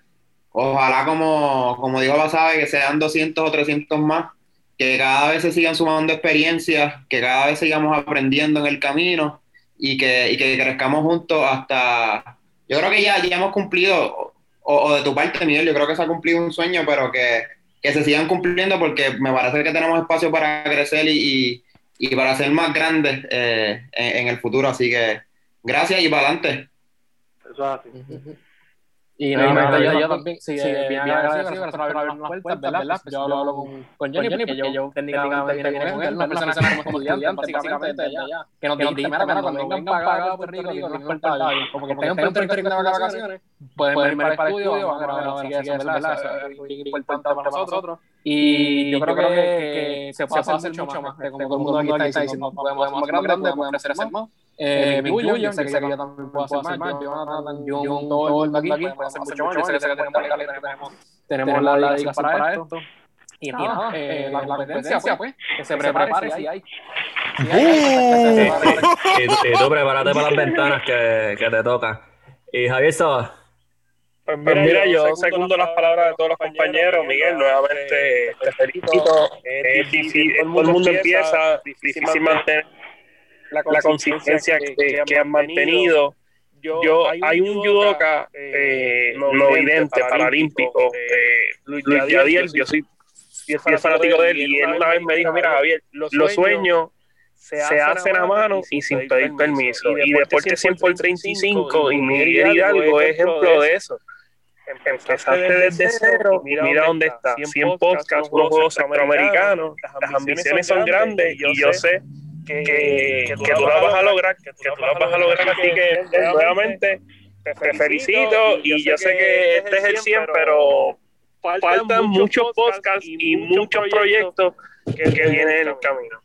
Ojalá, como, como dijo la sabe, que sean 200 o 300 más, que cada vez se sigan sumando experiencias, que cada vez sigamos aprendiendo en el camino y que, y que crezcamos juntos hasta... Yo creo que ya, ya hemos cumplido, o, o de tu parte, Miguel, yo creo que se ha cumplido un sueño, pero que, que se sigan cumpliendo porque me parece que tenemos espacio para crecer y, y, y para ser más grandes eh, en, en el futuro. Así que gracias y para adelante. Eso es así. Y no, nuevamente no, yo, también, eh, bien agradecido, nosotros abrimos las puertas, ¿verdad? Pues yo hablo con, con Jenny, porque yo técnicamente vine con él, una persona que somos estudiantes, básicamente, desde allá, que nos mira, cuando vengan para acá a Puerto Rico, tienen las puertas abiertas, como que en Puerto Rico de vacaciones, pueden venir para el estudio, vamos a grabar, así que eso, ¿verdad? Es importante para nosotros. Y yo creo que, que se puede hacer mucho más, como todo el mundo aquí está diciendo, podemos hacer más grande, podemos crecer más. Eh, mi Julio, yo sé que yo también puedo hacer más, Jonathan, John, todo el aquí, hacer mucho más, yo sé que tenemos la tenemos, tenemos la dedicación para esto. Y nada, eh, la, la competencia, pues, que se prepare si hay. Y, y tú- prepárate para las ventanas que, que te tocan. Y Javier Saba, Pues mira, yo segundo las palabras de todos los compañeros. Miguel, nuevamente te felicito. Es difícil, todo el mundo empieza, difícil mantener la consistencia que, que han mantenido. Yo, hay un judoka eh, no vidente, paralímpico, eh, Luis Yadiel, yo soy fiel fanático de él y él una vez me dijo, mira Javier, los sueños se hacen a mano y sin pedir permiso. Y Deporte 100 por 35 y Miguel Hidalgo es ejemplo de eso. Empezaste desde cero, mira dónde está. 100 podcasts, unos juegos centroamericanos, las ambiciones son grandes y yo sé que, que, que tú las vas a lograr, que tú las vas a lograr. Así que nuevamente te felicito y yo sé que este es el 100, pero faltan muchos podcasts y muchos proyectos que, que vienen en el camino.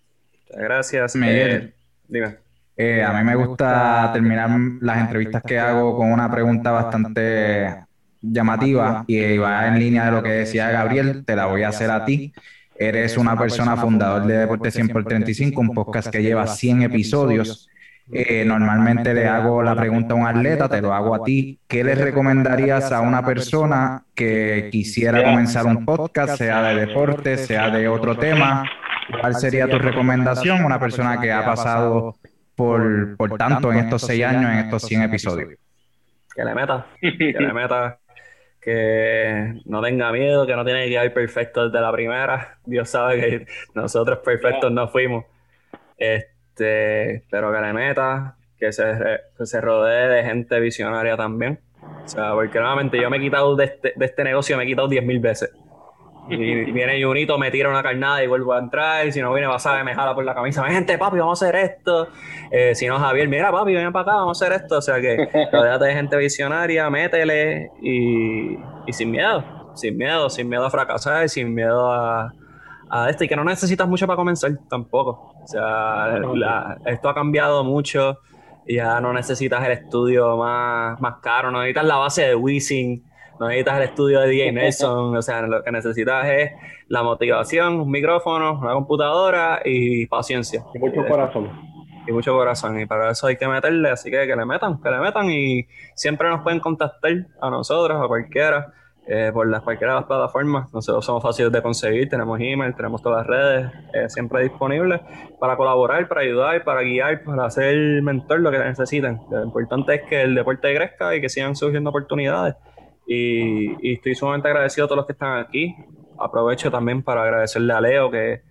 gracias. Miguel. Eh, dime. Eh, a mí me gusta terminar las entrevistas que hago con una pregunta bastante llamativa y va en línea de lo que decía Gabriel, te la voy a hacer a ti. Eres una persona fundador de Deporte 100 por 35, un podcast que lleva 100 episodios. Eh, normalmente le hago la pregunta a un atleta, te lo hago a ti. ¿Qué le recomendarías a una persona que quisiera comenzar un podcast, sea de deporte, sea de otro tema? ¿Cuál sería tu recomendación? Una persona que ha pasado por, por tanto en estos seis años, en estos 100 episodios. Que le meta, que le meta, que no tenga miedo, que no tiene que ir perfecto desde la primera. *laughs* Dios sabe que nosotros perfectos no fuimos. Este, pero que le meta, que se, re- que se rodee de gente visionaria también. O sea, porque nuevamente yo me he quitado de este, de este negocio, me he quitado 10.000 veces. Y viene Junito, me tira una carnada y vuelvo a entrar. Si no viene Basabe, me jala por la camisa. Gente, papi, vamos a hacer esto. Eh, si no, Javier, mira, papi, ven para acá, vamos a hacer esto. O sea que rodeate de gente visionaria, métele y, y sin miedo. Sin miedo, sin miedo a fracasar, sin miedo a, a esto. Y que no necesitas mucho para comenzar tampoco. O sea, la- esto ha cambiado mucho. Ya no necesitas el estudio más, más caro, no necesitas la base de Wisin no necesitas el estudio de DJ Nelson, o sea, lo que necesitas es la motivación, un micrófono, una computadora y paciencia. Y mucho corazón. Y mucho corazón, y para eso hay que meterle, así que que le metan, que le metan y siempre nos pueden contactar a nosotros, a cualquiera eh, por las cualquiera de las plataformas. Nosotros somos fáciles de conseguir, tenemos email, tenemos todas las redes eh, siempre disponibles para colaborar, para ayudar, para guiar, para ser mentor, lo que necesiten. Lo importante es que el deporte crezca y que sigan surgiendo oportunidades. Y, y estoy sumamente agradecido a todos los que están aquí. Aprovecho también para agradecerle a Leo que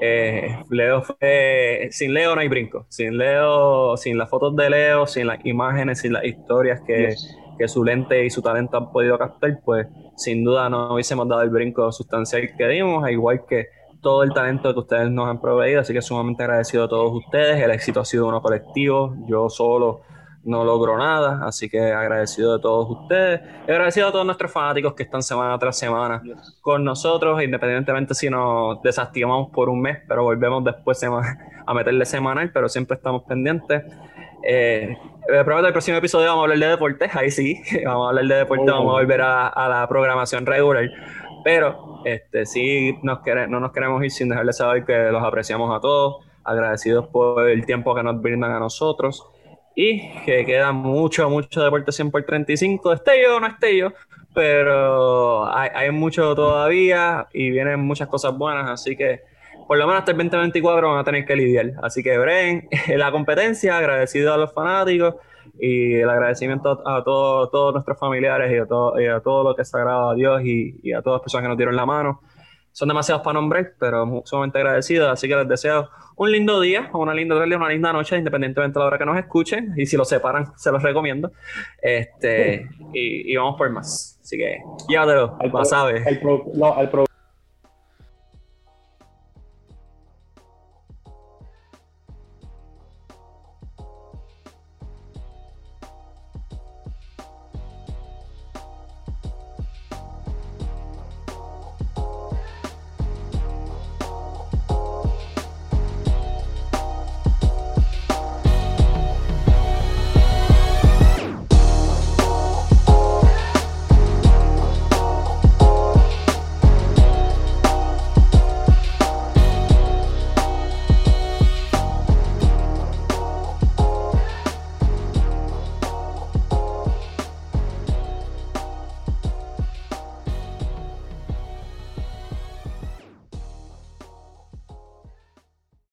eh, Leo fue, sin Leo no hay brinco, sin Leo, sin las fotos de Leo, sin las imágenes, sin las historias que, que su lente y su talento han podido captar, pues sin duda no hubiésemos dado el brinco sustancial que dimos, igual que todo el talento que ustedes nos han proveído, así que sumamente agradecido a todos ustedes, el éxito ha sido uno colectivo, yo solo no logro nada, así que agradecido de todos ustedes, y agradecido a todos nuestros fanáticos que están semana tras semana con nosotros, independientemente si nos desactivamos por un mes, pero volvemos después a meterle semanal, pero siempre estamos pendientes. Eh, probablemente el próximo episodio vamos a hablar de deportes, ahí sí, *laughs* vamos a hablar de deportes, vamos a volver a, la programación regular, pero este sí nos no nos queremos ir sin dejarles saber que los apreciamos a todos, agradecidos por el tiempo que nos brindan a nosotros y que queda mucho, mucho deporte 100 por 35, esté yo o no esté yo, pero hay, hay mucho todavía y vienen muchas cosas buenas, así que por lo menos hasta el 2024 van a tener que lidiar. Así que, Bren, *laughs* la competencia, agradecido a los fanáticos y el agradecimiento a todos, todos nuestros familiares y a todo, y a todo lo que es sagrado a Dios y, a todas las personas que nos dieron la mano. Son demasiados para nombrar, pero sumamente agradecidos. Así que les deseo un lindo día, una linda tarde, una linda noche, independientemente de la hora que nos escuchen. Y si lo separan, *laughs* se los recomiendo. Este, y, vamos por más. Así que, ya te lo, sabes. El,